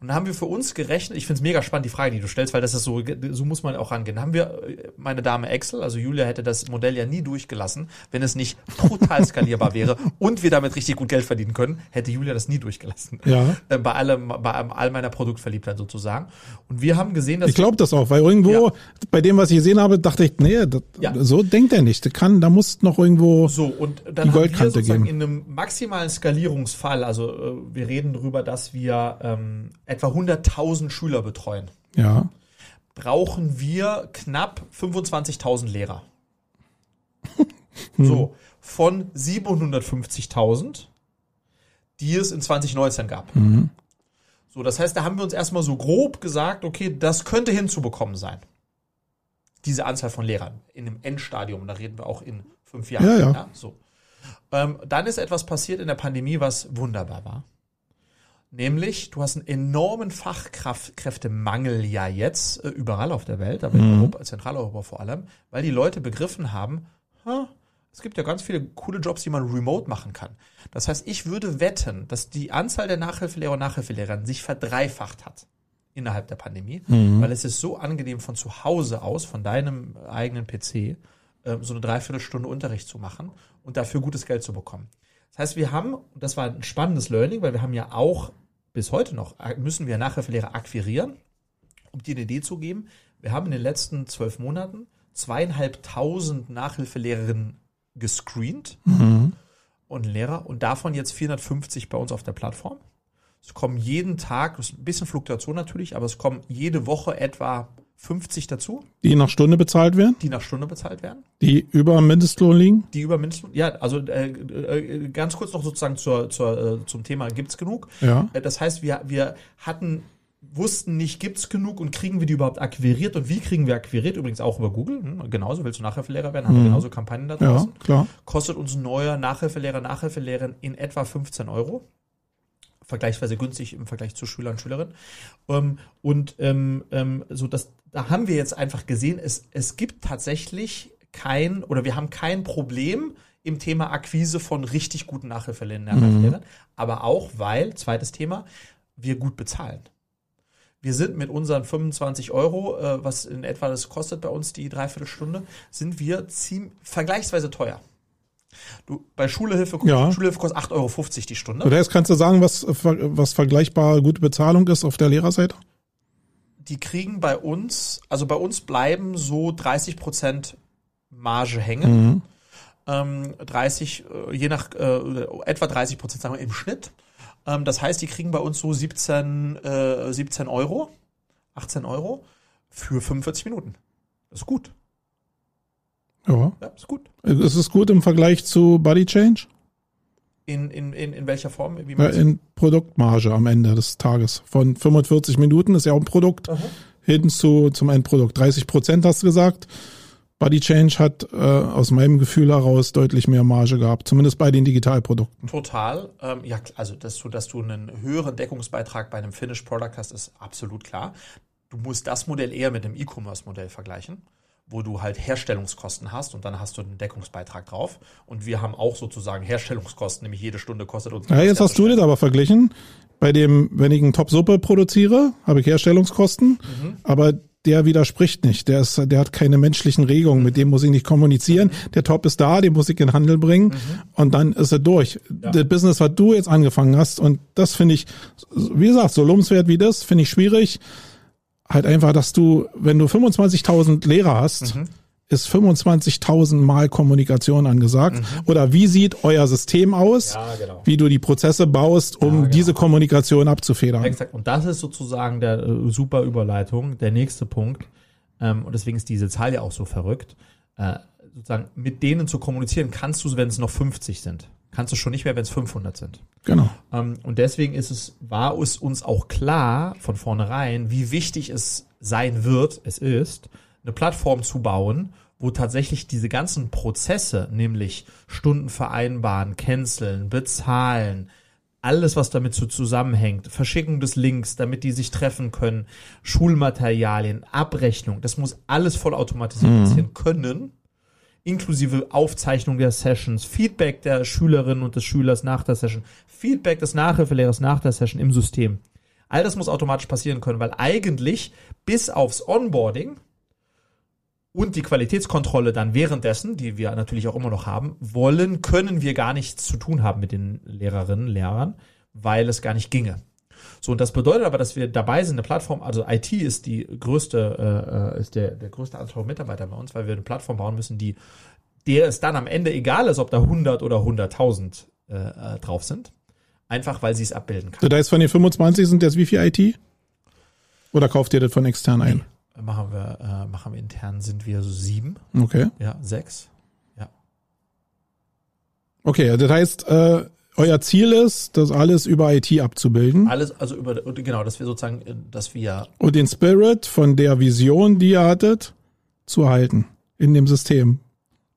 Und dann haben wir für uns gerechnet, ich finde es mega spannend, die Frage, die du stellst, weil das ist so, so muss man auch rangehen. Haben wir, äh, meine Dame Excel, also Julia hätte das Modell ja nie durchgelassen, wenn es nicht brutal skalierbar wäre (laughs) und wir damit richtig gut Geld verdienen können, hätte Julia das nie durchgelassen. Ja. Äh, bei allem, bei all meiner Produktverliebtheit sozusagen. Und wir haben gesehen, dass. Ich glaube das auch, weil irgendwo, ja. bei dem, was ich gesehen habe, dachte ich, nee, das, ja. so denkt er nicht. Das kann, da muss noch irgendwo so, und dann die Goldkante haben wir sozusagen geben. in einem maximalen Skalierungsfall, also äh, wir reden drüber, dass wir ähm, etwa 100.000 Schüler betreuen, ja. brauchen wir knapp 25.000 Lehrer. so, von 750.000, die es in 2019 gab. Mhm. So, das heißt, da haben wir uns erstmal so grob gesagt, okay, das könnte hinzubekommen sein. Diese Anzahl von Lehrern in dem Endstadium, da reden wir auch in fünf Jahren. Ja, ja. ja so. Ähm, dann ist etwas passiert in der Pandemie, was wunderbar war Nämlich, du hast einen enormen Fachkräftemangel ja jetzt äh, überall auf der Welt, aber in Europa, Zentraleuropa vor allem, weil die Leute begriffen haben, ha, es gibt ja ganz viele coole Jobs, die man remote machen kann. Das heißt, ich würde wetten, dass die Anzahl der Nachhilfelehrer und Nachhilfelehrerinnen sich verdreifacht hat innerhalb der Pandemie, weil es ist so angenehm von zu Hause aus, von deinem eigenen PC, äh, so eine Dreiviertelstunde Unterricht zu machen und dafür gutes Geld zu bekommen. Das heißt, wir haben, und das war ein spannendes Learning, weil wir haben ja auch bis heute noch, äh, müssen wir Nachhilfelehrer akquirieren, um dir eine Idee zu geben. Wir haben in den letzten zwölf Monaten zweieinhalbtausend Nachhilfelehrerinnen gescreent und Lehrer und davon jetzt 450 bei uns auf der Plattform. Es kommen jeden Tag, das ist ein bisschen Fluktuation natürlich, aber es kommen jede Woche etwa 50 dazu, Die nach Stunde bezahlt werden, die nach Stunde bezahlt werden. die über Mindestlohn liegen. Die über Mindestlohn, ja, also äh, äh, ganz kurz noch sozusagen zur, zur, äh, zum Thema, gibt's genug? Ja. Äh, Das heißt, wir, wir hatten, wussten nicht, gibt's genug und kriegen wir die überhaupt akquiriert und wie kriegen wir akquiriert? Übrigens auch über Google. Hm, genauso, willst du Nachhilfelehrer werden, haben wir genauso Kampagnen da Mhm. Ja, draußen. klar. Kostet uns ein neuer Nachhilfelehrer, Nachhilfelehrerin in etwa 15 Euro. Vergleichsweise günstig im Vergleich zu Schüler und Schülerinnen. Ähm, und ähm, ähm, so das, da haben wir jetzt einfach gesehen, es, es gibt tatsächlich kein, oder wir haben kein Problem im Thema Akquise von richtig guten Nachhilfelehrern, Nachhilfelehrern, aber auch, weil, zweites Thema, wir gut bezahlen. Wir sind mit unseren 25 Euro, äh, was in etwa das kostet bei uns die Dreiviertelstunde, sind wir ziemlich vergleichsweise teuer. Du, bei Schulhilfe, Ja. Schulhilfe kostet 8,50 Euro die Stunde. Oder jetzt kannst du sagen, was, was vergleichbar gute Bezahlung ist auf der Lehrerseite? Die kriegen bei uns, also bei uns bleiben so 30 Prozent Marge hängen. Mhm. Ähm, 30, äh, je nach, äh, etwa 30 Prozent sagen wir im Schnitt. Ähm, das heißt, die kriegen bei uns so 17, äh, 17 Euro, 18 Euro für 45 Minuten. Das ist gut. Ja. Ja, ist gut. Ist es gut im Vergleich zu Body Change? In, in, in, in welcher Form? Wie Ja, in Produktmarge am Ende des Tages. Von 45 Minuten ist ja auch ein Produkt Aha. hin zu, zum Endprodukt. 30 Prozent hast du gesagt. Body Change hat äh, aus meinem Gefühl heraus deutlich mehr Marge gehabt, zumindest bei den Digitalprodukten. Total. Ähm, ja, also dass du, dass du einen höheren Deckungsbeitrag bei einem Finished Product hast, ist absolut klar. Du musst das Modell eher mit einem E-Commerce-Modell vergleichen, wo du halt Herstellungskosten hast und dann hast du einen Deckungsbeitrag drauf. Und wir haben auch sozusagen Herstellungskosten, nämlich jede Stunde kostet uns. Ja, jetzt hast du das aber verglichen. Bei dem, wenn ich einen Top-Suppe produziere, habe ich Herstellungskosten, aber der widerspricht nicht. Der ist, der hat keine menschlichen Regungen, mit dem muss ich nicht kommunizieren. Der Top ist da, den muss ich in den Handel bringen und dann ist er durch. Das Business, was du jetzt angefangen hast und das finde ich, wie gesagt, so lobenswert wie das, finde ich schwierig. Halt einfach, dass du, wenn du 25.000 Lehrer hast, ist 25.000 Mal Kommunikation angesagt. Oder wie sieht euer System aus? Ja, genau. Wie du die Prozesse baust, um genau. diese Kommunikation abzufedern. Exakt. Und das ist sozusagen der äh, super Überleitung, der nächste Punkt. Ähm, und deswegen ist diese Zahl ja auch so verrückt. Äh, sozusagen mit denen zu kommunizieren kannst du, wenn es noch 50 sind. Kannst du schon nicht mehr, wenn es 500 sind. Genau. Ähm, und deswegen ist es, war es uns auch klar von vornherein, wie wichtig es sein wird, es ist, eine Plattform zu bauen, wo tatsächlich diese ganzen Prozesse, nämlich Stunden vereinbaren, canceln, bezahlen, alles, was damit so zusammenhängt, Verschickung des Links, damit die sich treffen können, Schulmaterialien, Abrechnung, das muss alles vollautomatisiert passieren können inklusive Aufzeichnung der Sessions, Feedback der Schülerinnen und des Schülers nach der Session, Feedback des Nachhilfelehrers nach der Session im System. All das muss automatisch passieren können, weil eigentlich bis aufs Onboarding und die Qualitätskontrolle dann währenddessen, die wir natürlich auch immer noch haben, wollen, können wir gar nichts zu tun haben mit den Lehrerinnen, Lehrern, weil es gar nicht ginge. So, und das bedeutet aber, dass wir dabei sind, eine Plattform, also IT ist die größte, äh, ist der, der größte Anteil Mitarbeiter bei uns, weil wir eine Plattform bauen müssen, die, der es dann am Ende egal ist, ob da 100 oder 100.000 äh, äh, drauf sind. Einfach, weil sie es abbilden kann. Das heißt, von den 25 sind jetzt wie viel IT? Oder kauft ihr das von extern ein? Machen wir, äh, machen wir intern, sind wir so sieben, Okay. ja, sechs. Ja. Okay, das heißt, äh, euer Ziel ist, das alles über IT abzubilden Alles, also über, genau, dass wir sozusagen, äh, dass wir und den Spirit von der Vision, die ihr hattet, zu halten in dem System.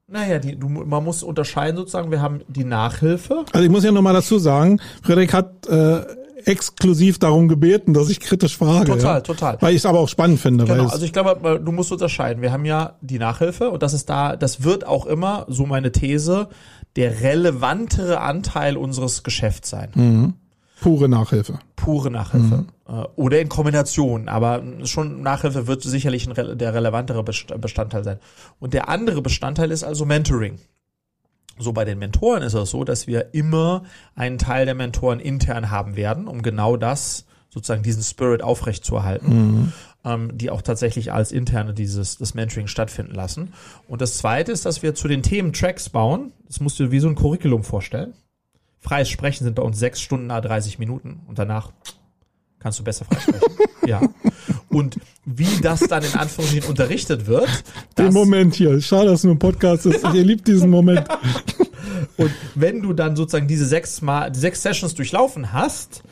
Naja, die, du, man muss unterscheiden sozusagen, wir haben die Nachhilfe. Also ich muss ja nochmal dazu sagen, Frederik hat äh, exklusiv darum gebeten, dass ich kritisch frage. Total, ja? total. Weil ich es aber auch spannend finde. Genau, also ich glaube, du musst unterscheiden. Wir haben ja die Nachhilfe und das ist da, das wird auch immer, so meine These, der relevantere Anteil unseres Geschäfts sein. pure Nachhilfe. Pure Nachhilfe. Äh, Oder in Kombination, aber schon Nachhilfe wird sicherlich ein, der relevantere Best- Bestandteil sein. Und der andere Bestandteil ist also Mentoring. So bei den Mentoren ist es so, dass wir immer einen Teil der Mentoren intern haben werden, um genau das, sozusagen diesen Spirit aufrechtzuerhalten, ähm, die auch tatsächlich als interne dieses, das Mentoring stattfinden lassen. Und das zweite ist, dass wir zu den Themen Tracks bauen. Das musst du dir wie so ein Curriculum vorstellen. Freies Sprechen sind bei uns sechs Stunden, a 30 Minuten und danach kannst du besser frei sprechen. (laughs) ja. Und wie das dann in Anführungsstrichen unterrichtet wird, Den Moment hier. Schade, dass es nur ein Podcast ist. Ich liebe diesen Moment. (laughs) Und wenn du dann sozusagen diese sechs Mal, die sechs Sessions durchlaufen hast,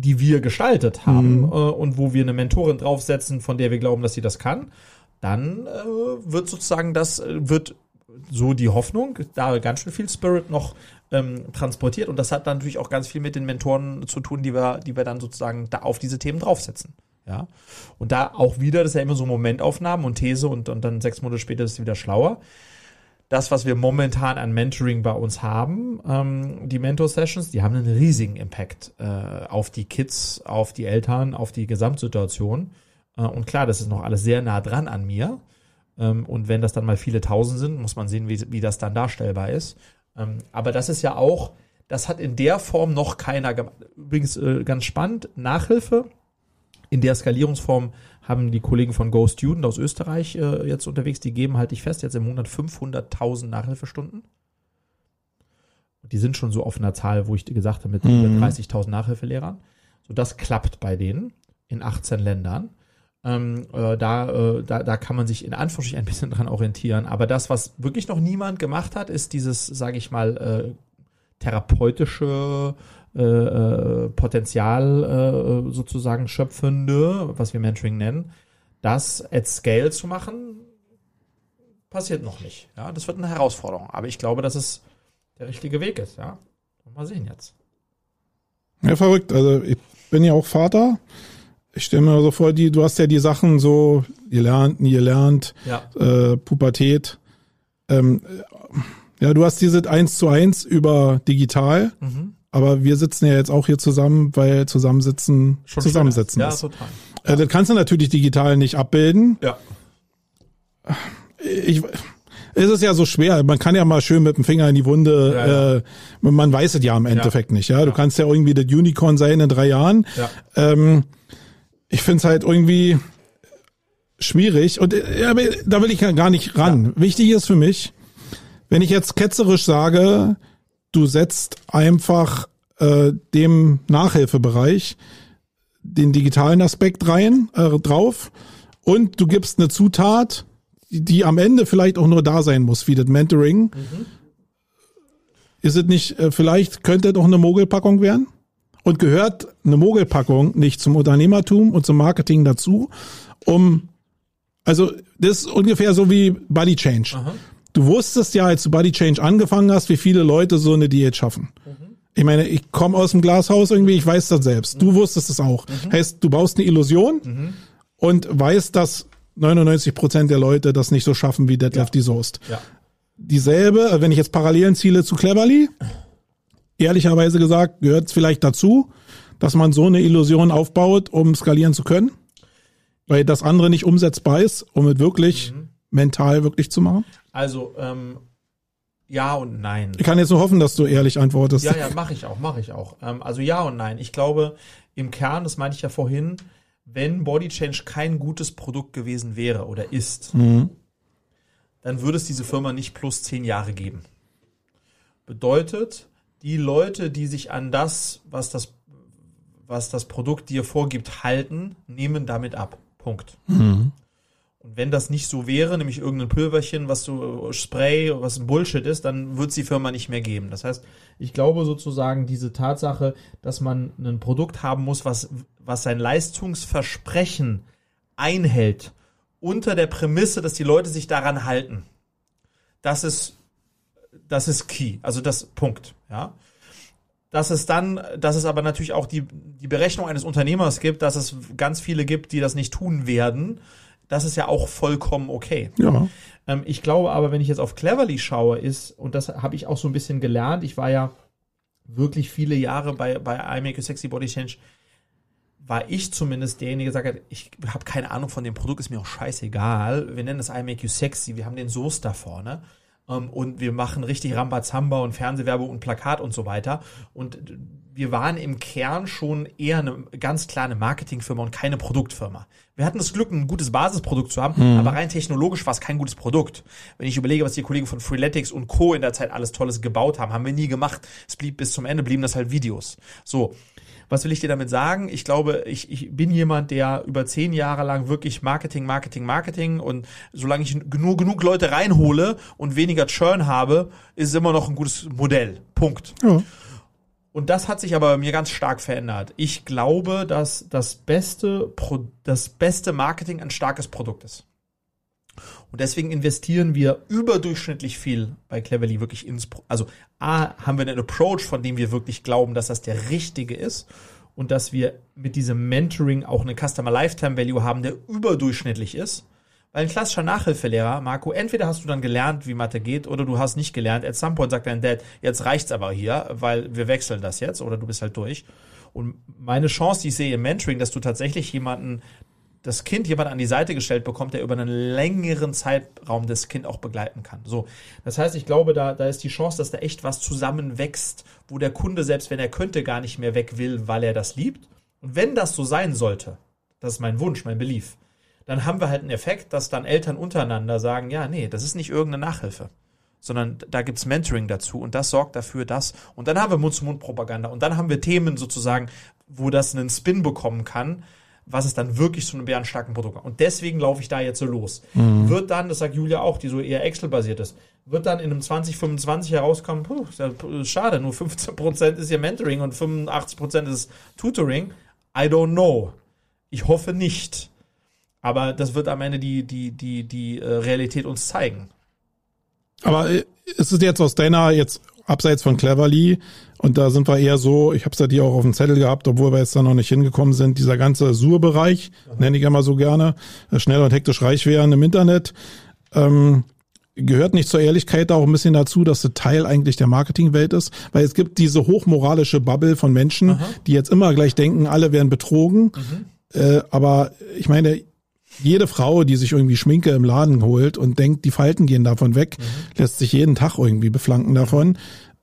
die wir gestaltet haben äh, und wo wir eine Mentorin draufsetzen, von der wir glauben, dass sie das kann, dann äh, wird sozusagen das, äh, wird so die Hoffnung, da ganz schön viel Spirit noch ähm, transportiert und das hat dann natürlich auch ganz viel mit den Mentoren zu tun, die wir, die wir dann sozusagen da auf diese Themen draufsetzen. Ja. Und da auch wieder, das ist ja immer so Momentaufnahmen und These und, und dann sechs Monate später ist es wieder schlauer das, was wir momentan an Mentoring bei uns haben, ähm, die Mentor-Sessions, die haben einen riesigen Impact äh, auf die Kids, auf die Eltern, auf die Gesamtsituation. Äh, und klar, das ist noch alles sehr nah dran an mir. Ähm, und wenn das dann mal viele Tausend sind, muss man sehen, wie, wie das dann darstellbar ist. Ähm, aber das ist ja auch, das hat in der Form noch keiner gemacht. Übrigens äh, ganz spannend, Nachhilfe in der Skalierungsform haben die Kollegen von Go Student aus Österreich äh, jetzt unterwegs, die geben, halte ich fest, jetzt im Monat 500.000 Nachhilfestunden. Und die sind schon so auf einer Zahl, wo ich dir gesagt habe, mit über 30.000 Nachhilfelehrern. So, das klappt bei denen in 18 Ländern. Ähm, äh, da, äh, da, da kann man sich in Anführungsstrichen ein bisschen dran orientieren. Aber das, was wirklich noch niemand gemacht hat, ist dieses, sage ich mal, äh, therapeutische äh, äh, Potenzial äh, sozusagen schöpfende, was wir Mentoring nennen, das at scale zu machen, passiert noch nicht. Ja, das wird eine Herausforderung. Aber ich glaube, dass es der richtige Weg ist. Ja, mal sehen jetzt. Ja, verrückt. Also ich bin ja auch Vater. Ich stelle mir so vor, die, du hast ja die Sachen so gelernt, nie gelernt, Ja, äh, Pubertät. Ähm, äh, ja, du hast diese eins zu eins über digital, Mhm. Aber wir sitzen ja jetzt auch hier zusammen, weil zusammensitzen Schon zusammensitzen ist. Ja, total. Äh, das kannst du natürlich digital nicht abbilden. Ja. Ich, es ist ja so schwer. Man kann ja mal schön mit dem Finger in die Wunde. Ja, ja. Äh, man weiß es ja im Endeffekt nicht. Ja, du kannst ja irgendwie das Unicorn sein in drei Jahren. Ja. Ähm, ich finde es halt irgendwie schwierig und äh, da will ich ja gar nicht ran. Wichtig ist für mich, wenn ich jetzt ketzerisch sage, du setzt einfach äh, dem Nachhilfebereich den digitalen Aspekt rein äh, drauf und du gibst eine Zutat, die, die am Ende vielleicht auch nur da sein muss, wie das Mentoring. Ist es nicht, äh, vielleicht könnte doch eine Mogelpackung werden? Und gehört eine Mogelpackung nicht zum Unternehmertum und zum Marketing dazu, um, also das ist ungefähr so wie Body Change. Du wusstest ja, als du Body Change angefangen hast, wie viele Leute so eine Diät schaffen. Ich meine, ich komme aus dem Glashaus irgendwie, ich weiß das selbst. Du wusstest es auch. Heißt, du baust eine Illusion und weißt, dass 99 Prozent der Leute das nicht so schaffen wie Deadlift die Soest. Ja. Dieselbe, äh, wenn ich jetzt Parallelen ziele zu Cleverly, ehrlicherweise gesagt, gehört es vielleicht dazu, dass man so eine Illusion aufbaut, um skalieren zu können, weil das andere nicht umsetzbar ist, um es wirklich mental wirklich zu machen. Also, ähm, ja und nein. Ich kann jetzt nur hoffen, dass du ehrlich antwortest. Ja, ja, mache ich auch, mache ich auch. Ähm, also ja und nein. Ich glaube, im Kern, das meinte ich ja vorhin, wenn Body Change kein gutes Produkt gewesen wäre oder ist, dann würde es diese Firma nicht plus zehn Jahre geben. Bedeutet, die Leute, die sich an das, was das, was das Produkt dir vorgibt, halten, nehmen damit ab. Punkt. Und wenn das nicht so wäre, nämlich irgendein Pülverchen, was so Spray, was ein Bullshit ist, dann wird es die Firma nicht mehr geben. Das heißt, ich glaube sozusagen diese Tatsache, dass man ein Produkt haben muss, was, was sein Leistungsversprechen einhält, unter der Prämisse, dass die Leute sich daran halten. Das ist, das ist key. Also das Punkt, ja. dass es dann, dass es aber natürlich auch die, die Berechnung eines Unternehmers gibt, dass es ganz viele gibt, die das nicht tun werden. Das ist ja auch vollkommen okay. Ja. Ähm, ich glaube aber, wenn ich jetzt auf Cleverly schaue, ist, und das habe ich auch so ein bisschen gelernt, ich war ja wirklich viele Jahre bei, bei I Make a Sexy Body Change, war ich zumindest derjenige, der gesagt hat, ich habe keine Ahnung von dem Produkt, ist mir auch scheißegal. Wir nennen das I Make You Sexy, wir haben den Soße da vorne. Ähm, und wir machen richtig Rambazamba und Fernsehwerbung und Plakat und so weiter. Und wir waren im Kern schon eher eine ganz klar eine Marketingfirma und keine Produktfirma. Wir hatten das Glück, ein gutes Basisprodukt zu haben, mhm. aber rein technologisch war es kein gutes Produkt. Wenn ich überlege, was die Kollegen von Freeletics und Co. in der Zeit alles Tolles gebaut haben, haben wir nie gemacht. Es blieb bis zum Ende, blieben das halt Videos. So. Was will ich dir damit sagen? Ich glaube, ich, ich bin jemand, der über zehn Jahre lang wirklich Marketing, Marketing, Marketing und solange ich nur genug Leute reinhole und weniger Churn habe, ist es immer noch ein gutes Modell. Punkt. Ja. Und das hat sich aber bei mir ganz stark verändert. Ich glaube, dass das beste, Pro das beste Marketing ein starkes Produkt ist. Und deswegen investieren wir überdurchschnittlich viel bei Cleverly wirklich ins, Pro also A, haben wir einen Approach, von dem wir wirklich glauben, dass das der richtige ist und dass wir mit diesem Mentoring auch eine Customer Lifetime Value haben, der überdurchschnittlich ist. Weil ein klassischer Nachhilfelehrer, Marco, entweder hast du dann gelernt, wie Mathe geht, oder du hast nicht gelernt. At some point sagt dein Dad, jetzt reicht's aber hier, weil wir wechseln das jetzt, oder du bist halt durch. Und meine Chance, die ich sehe im Mentoring, dass du tatsächlich jemanden das Kind jemand an die Seite gestellt bekommt, der über einen längeren Zeitraum das Kind auch begleiten kann. So, das heißt, ich glaube, da, da ist die Chance, dass da echt was zusammenwächst, wo der Kunde, selbst wenn er könnte, gar nicht mehr weg will, weil er das liebt. Und wenn das so sein sollte, das ist mein Wunsch, mein Belief, dann haben wir halt einen Effekt, dass dann Eltern untereinander sagen, ja, nee, das ist nicht irgendeine Nachhilfe sondern da gibt's Mentoring dazu und das sorgt dafür, dass und dann haben wir Mund-zu-Mund-Propaganda und dann haben wir Themen sozusagen, wo das einen Spin bekommen kann, was es dann wirklich zu einem bärenstarken Produkt macht. Und deswegen laufe ich da jetzt so los. Mhm. Wird dann, das sagt Julia auch, die so eher Excel-basiert ist, wird dann in einem 2025 herauskommen, puh, schade, nur 15% ist ja Mentoring und 85% ist Tutoring. I don't know. Ich hoffe nicht. Aber das wird am Ende die, die, die, die äh, Realität uns zeigen. Aber äh, ist es jetzt aus deiner jetzt abseits von Cleverly. Und da sind wir eher so, ich habe es ja dir auch auf dem Zettel gehabt, obwohl wir jetzt da noch nicht hingekommen sind, dieser ganze Sur-Bereich, nenne ich immer so gerne, äh, schnell und hektisch reich werden im Internet. Ähm, gehört nicht zur Ehrlichkeit auch ein bisschen dazu, dass der Teil eigentlich der Marketingwelt ist, weil es gibt diese hochmoralische Bubble von Menschen, Aha. die jetzt immer gleich denken, alle werden betrogen. Mhm. Äh, aber ich meine, jede Frau, die sich irgendwie Schminke im Laden holt und denkt, die Falten gehen davon weg, mhm. lässt sich jeden Tag irgendwie beflanken davon.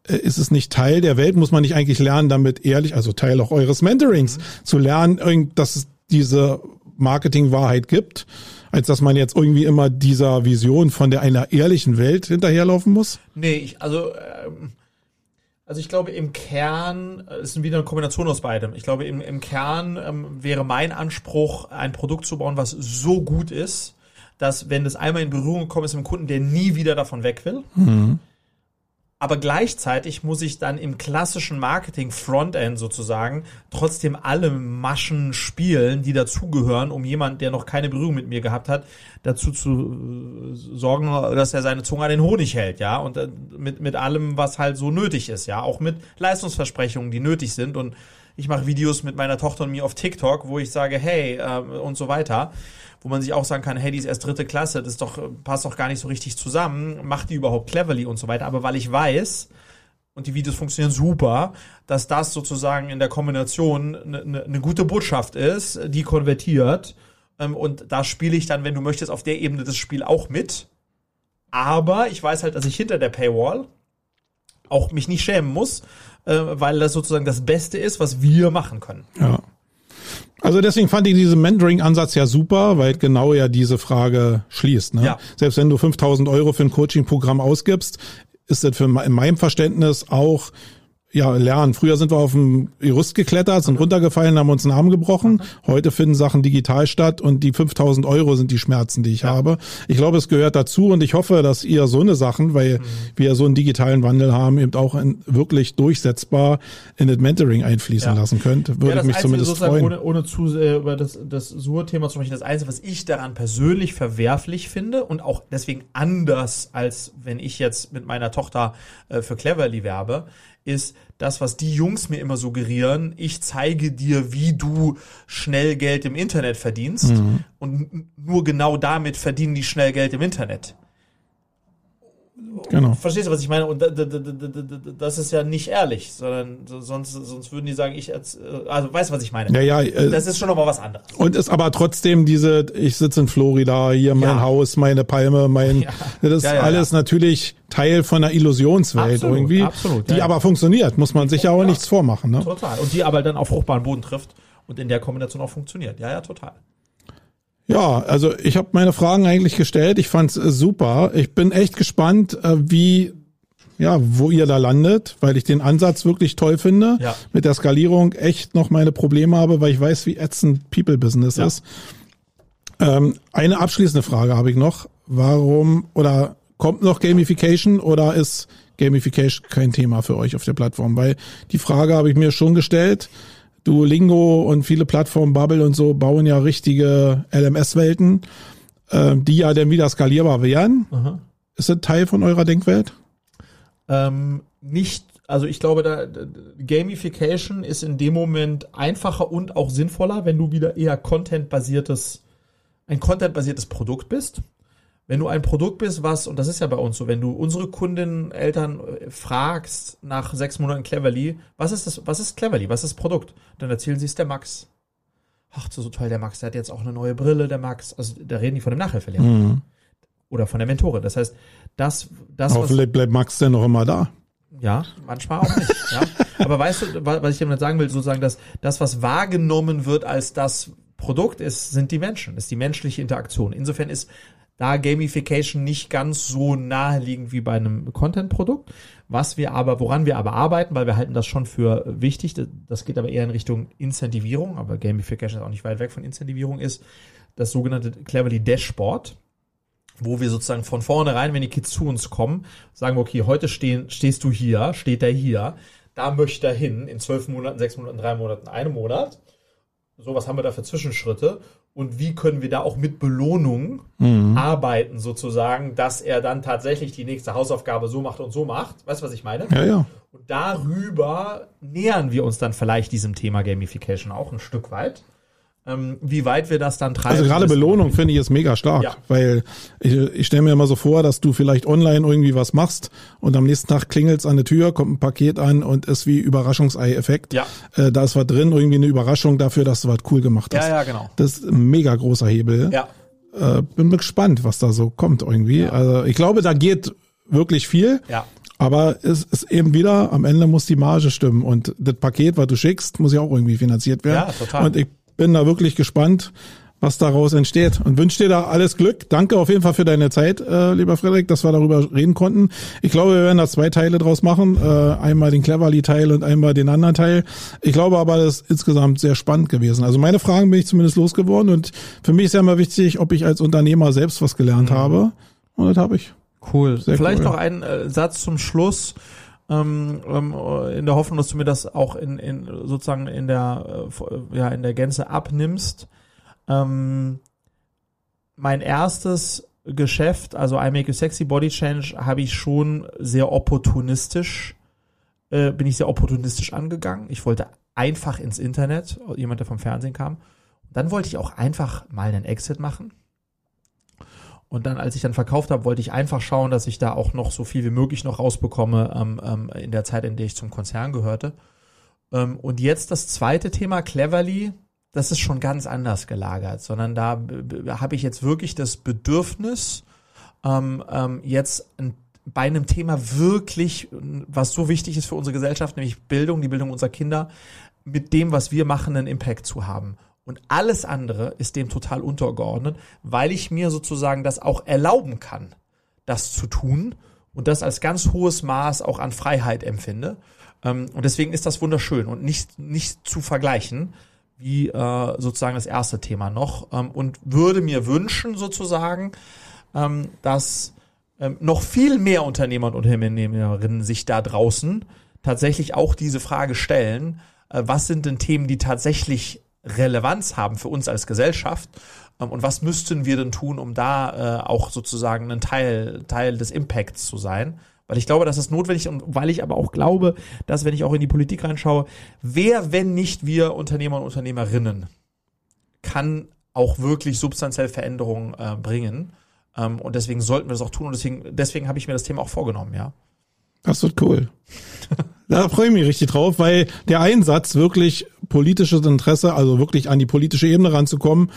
Äh, ist es nicht Teil der Welt? Muss man nicht eigentlich lernen, damit ehrlich, also Teil auch eures Mentorings, mhm. zu lernen, dass es diese Marketingwahrheit gibt, als dass man jetzt irgendwie immer dieser Vision von der einer ehrlichen Welt hinterherlaufen muss? Nee, ich, also ähm also ich glaube, im Kern äh, ist wieder eine Kombination aus beidem. Ich glaube, im, im Kern ähm, wäre mein Anspruch, ein Produkt zu bauen, was so gut ist, dass wenn das einmal in Berührung gekommen ist mit dem Kunden, der nie wieder davon weg will. Mhm. Aber gleichzeitig muss ich dann im klassischen Marketing Frontend sozusagen trotzdem alle Maschen spielen, die dazugehören, um jemand, der noch keine Berührung mit mir gehabt hat, dazu zu äh, sorgen, dass er seine Zunge an den Honig hält, ja, und äh, mit mit allem, was halt so nötig ist, ja, auch mit Leistungsversprechungen, die nötig sind. Und ich mache Videos mit meiner Tochter und mir auf TikTok, wo ich sage, hey äh, und so weiter wo man sich auch sagen kann, hey, die ist erst dritte Klasse, das ist doch, passt doch gar nicht so richtig zusammen, macht die überhaupt cleverly und so weiter. Aber weil ich weiß, und die Videos funktionieren super, dass das sozusagen in der Kombination eine ne, ne gute Botschaft ist, die konvertiert. Ähm, und da spiele ich dann, wenn du möchtest, auf der Ebene das Spiel auch mit. Aber ich weiß halt, dass ich hinter der Paywall auch mich nicht schämen muss, äh, weil das sozusagen das Beste ist, was wir machen können. Ja. Also deswegen fand ich diesen Mentoring-Ansatz ja super, weil genau ja diese Frage schließt. Ne? Ja. Selbst wenn du 5000 Euro für ein Coaching-Programm ausgibst, ist das für in meinem Verständnis auch ja, lernen. Früher sind wir auf dem Gerüst geklettert, sind runtergefallen, haben uns einen Arm gebrochen. Heute finden Sachen digital statt und die 5000 Euro sind die Schmerzen, die ich ja. habe. Ich glaube, es gehört dazu und ich hoffe, dass ihr so eine Sachen, weil mhm. wir so einen digitalen Wandel haben, eben auch in, wirklich durchsetzbar in das Mentoring einfließen ja. lassen könnt. Würde ja, ich mich Einzige zumindest freuen. Ohne, ohne zu sehr über das, das Sur-Thema zu sprechen, das Einzige, was ich daran persönlich verwerflich finde und auch deswegen anders, als wenn ich jetzt mit meiner Tochter äh, für Cleverly werbe, ist, das, was die Jungs mir immer suggerieren, ich zeige dir, wie du schnell Geld im Internet verdienst. Und nur genau damit verdienen die schnell Geld im Internet. Genau. Verstehst du, was ich meine? Und da- da- da- da- da- da- das ist ja nicht ehrlich, sondern so- sonst, sonst würden die sagen, ich, äh, also weißt du, was ich meine? Ja, ja, äh, Das ist schon nochmal was anderes. und ist aber trotzdem diese, ich sitze in Florida, hier mein Ja. Haus, meine Palme, mein, Ja. das ist Ja, alles natürlich Teil von einer Illusionswelt Absolut, irgendwie, absolut, die aber funktioniert, muss man sich ja auch nichts vormachen, ne? Total. Und die aber dann auf fruchtbaren Boden trifft und in der Kombination auch funktioniert. Ja, ja, total. Ja, also ich habe meine Fragen eigentlich gestellt. Ich fand's äh, super. Ich bin echt gespannt, äh, wie, ja, wo ihr da landet, weil ich den Ansatz wirklich toll finde. Ja. Mit der Skalierung echt noch meine Probleme habe, weil ich weiß, wie ätzend People Business Ja. ist. Ähm, eine abschließende Frage habe ich noch. Warum oder kommt noch Gamification oder ist Gamification kein Thema für euch auf der Plattform? Weil die Frage habe ich mir schon gestellt. Duolingo und viele Plattformen, Bubble und so, bauen ja richtige LMS-Welten, äh, die ja dann wieder skalierbar wären. Ist das Teil von eurer Denkwelt? Ähm, nicht, also ich glaube, da- Gamification ist in dem Moment einfacher und auch sinnvoller, wenn du wieder eher Content-basiertes, ein Content-basiertes Produkt bist. Wenn du ein Produkt bist, was, und das ist ja bei uns so, wenn du unsere Kundinnen, Eltern äh, fragst nach sechs Monaten Cleverly, was ist das, was ist Cleverly, was ist das Produkt? Dann erzählen sie es der Max. Ach, so, so toll, der Max, der hat jetzt auch eine neue Brille, der Max. Also da reden die von dem Nachhilfelehrer. Oder von der Mentorin. Das heißt, das, das, was, vielleicht bleibt Max denn noch immer da. ja, manchmal auch nicht. ja. Aber weißt du, wa- was ich damit sagen will, sozusagen, dass das, was wahrgenommen wird als das Produkt ist, sind die Menschen, ist die menschliche Interaktion. Insofern ist da Gamification nicht ganz so naheliegend wie bei einem Content-Produkt. Was wir aber, woran wir aber arbeiten, weil wir halten das schon für wichtig, das- geht aber eher in Richtung Incentivierung, aber Gamification ist auch nicht weit weg von Incentivierung, ist das sogenannte Cleverly Dashboard wo wir sozusagen von vornherein, wenn die Kids zu uns kommen, sagen okay, heute stehen, stehst du hier, steht er hier, da möchte er hin, in zwölf Monaten, sechs Monaten, drei Monaten, einem Monat. So, was haben wir da für Zwischenschritte? Und wie können wir da auch mit Belohnung arbeiten, sozusagen, dass er dann tatsächlich die nächste Hausaufgabe so macht und so macht? Weißt du, was ich meine? Ja, ja. Und darüber nähern wir uns dann vielleicht diesem Thema Gamification auch ein Stück weit. Ähm, wie weit wir das dann treiben. Also gerade Belohnung finde ich ist mega stark, Ja. weil ich, ich stelle mir immer so vor, dass du vielleicht online irgendwie was machst und am nächsten Tag klingelt's an der Tür, kommt ein Paket an und ist wie Überraschungsei-Effekt. Ja. Äh, da ist was drin, irgendwie eine Überraschung dafür, dass du was cool gemacht hast. Ja, ja, genau. Das ist ein mega großer Hebel. Ja. Äh, bin gespannt, was da so kommt irgendwie. Also ich glaube, da geht wirklich viel. Ja. Aber es ist eben wieder, am Ende muss die Marge stimmen und das Paket, was du schickst, muss ja auch irgendwie finanziert werden. Ja, total. Und ich bin da wirklich gespannt, was daraus entsteht und wünsche dir da alles Glück. Danke auf jeden Fall für deine Zeit, äh, lieber Frederik, dass wir darüber reden konnten. Ich glaube, wir werden da zwei Teile draus machen. Äh, einmal den Cleverly-Teil und einmal den anderen Teil. Ich glaube aber, das ist insgesamt sehr spannend gewesen. Also meine Fragen bin ich zumindest losgeworden und für mich ist ja immer wichtig, ob ich als Unternehmer selbst was gelernt habe. Und das habe ich. Cool. Sehr Vielleicht cool. noch ein äh, Satz zum Schluss. Ähm, ähm, äh, in der Hoffnung, dass du mir das auch in, in sozusagen in der äh, ja in der Gänze abnimmst. Ähm, mein erstes Geschäft, also I Make a Sexy Body Change, habe ich schon sehr opportunistisch, äh, bin ich sehr opportunistisch angegangen. Ich wollte einfach ins Internet, jemand, der vom Fernsehen kam. Dann wollte ich auch einfach mal einen Exit machen. Und dann, als ich dann verkauft habe, wollte ich einfach schauen, dass ich da auch noch so viel wie möglich noch rausbekomme ähm, ähm, in der Zeit, in der ich zum Konzern gehörte. Ähm, und jetzt das zweite Thema, Cleverly, das ist schon ganz anders gelagert, sondern da habe ich jetzt wirklich das Bedürfnis, ähm, ähm, jetzt ein, bei einem Thema wirklich, was so wichtig ist für unsere Gesellschaft, nämlich Bildung, die Bildung unserer Kinder, mit dem, was wir machen, einen Impact zu haben. Und alles andere ist dem total untergeordnet, weil ich mir sozusagen das auch erlauben kann, das zu tun und das als ganz hohes Maß auch an Freiheit empfinde. Ähm, und deswegen ist das wunderschön und nicht, nicht zu vergleichen wie äh, sozusagen das erste Thema noch. Ähm, und würde mir wünschen sozusagen, ähm, dass ähm, noch viel mehr Unternehmer und Unternehmerinnen sich da draußen tatsächlich auch diese Frage stellen, äh, was sind denn Themen, die tatsächlich Relevanz haben für uns als Gesellschaft ähm, und was müssten wir denn tun, um da äh, auch sozusagen ein Teil, Teil des Impacts zu sein. Weil ich glaube, dass es notwendig und weil ich aber auch glaube, dass wenn ich auch in die Politik reinschaue, wer, wenn nicht wir Unternehmer und Unternehmerinnen, kann auch wirklich substanziell Veränderungen äh, bringen. Ähm, und deswegen sollten wir das auch tun. Und deswegen, deswegen habe ich mir das Thema auch vorgenommen, ja. Das wird cool. (laughs) da freue ich mich richtig drauf, weil der Einsatz wirklich politisches Interesse, also wirklich an die politische Ebene ranzukommen,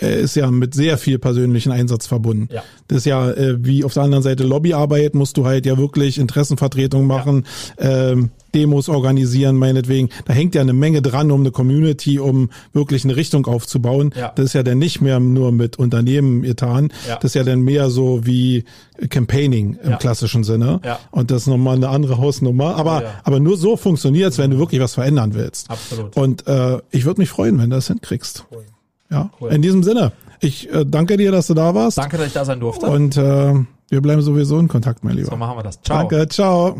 ist ja mit sehr viel persönlichen Einsatz verbunden. Ja. Das ist ja äh, wie auf der anderen Seite Lobbyarbeit, musst du halt ja wirklich Interessenvertretung machen, ja. ähm, Demos organisieren, meinetwegen. Da hängt ja eine Menge dran, um eine Community, um wirklich eine Richtung aufzubauen. Ja. Das ist ja dann nicht mehr nur mit Unternehmen getan. Ja. Das ist ja dann mehr so wie Campaigning im ja. klassischen Sinne. Ja. Und das ist nochmal eine andere Hausnummer. Aber, aber nur so funktioniert es, wenn du wirklich was verändern willst. Absolut. Und äh, ich würde mich freuen, wenn du das hinkriegst. Cool. Ja, cool. in diesem Sinne. Ich äh, danke dir, dass du da warst. Danke, dass ich da sein durfte. Und äh, wir bleiben sowieso in Kontakt, mein Lieber. So machen wir das. Ciao. Danke, ciao.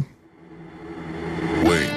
Wait.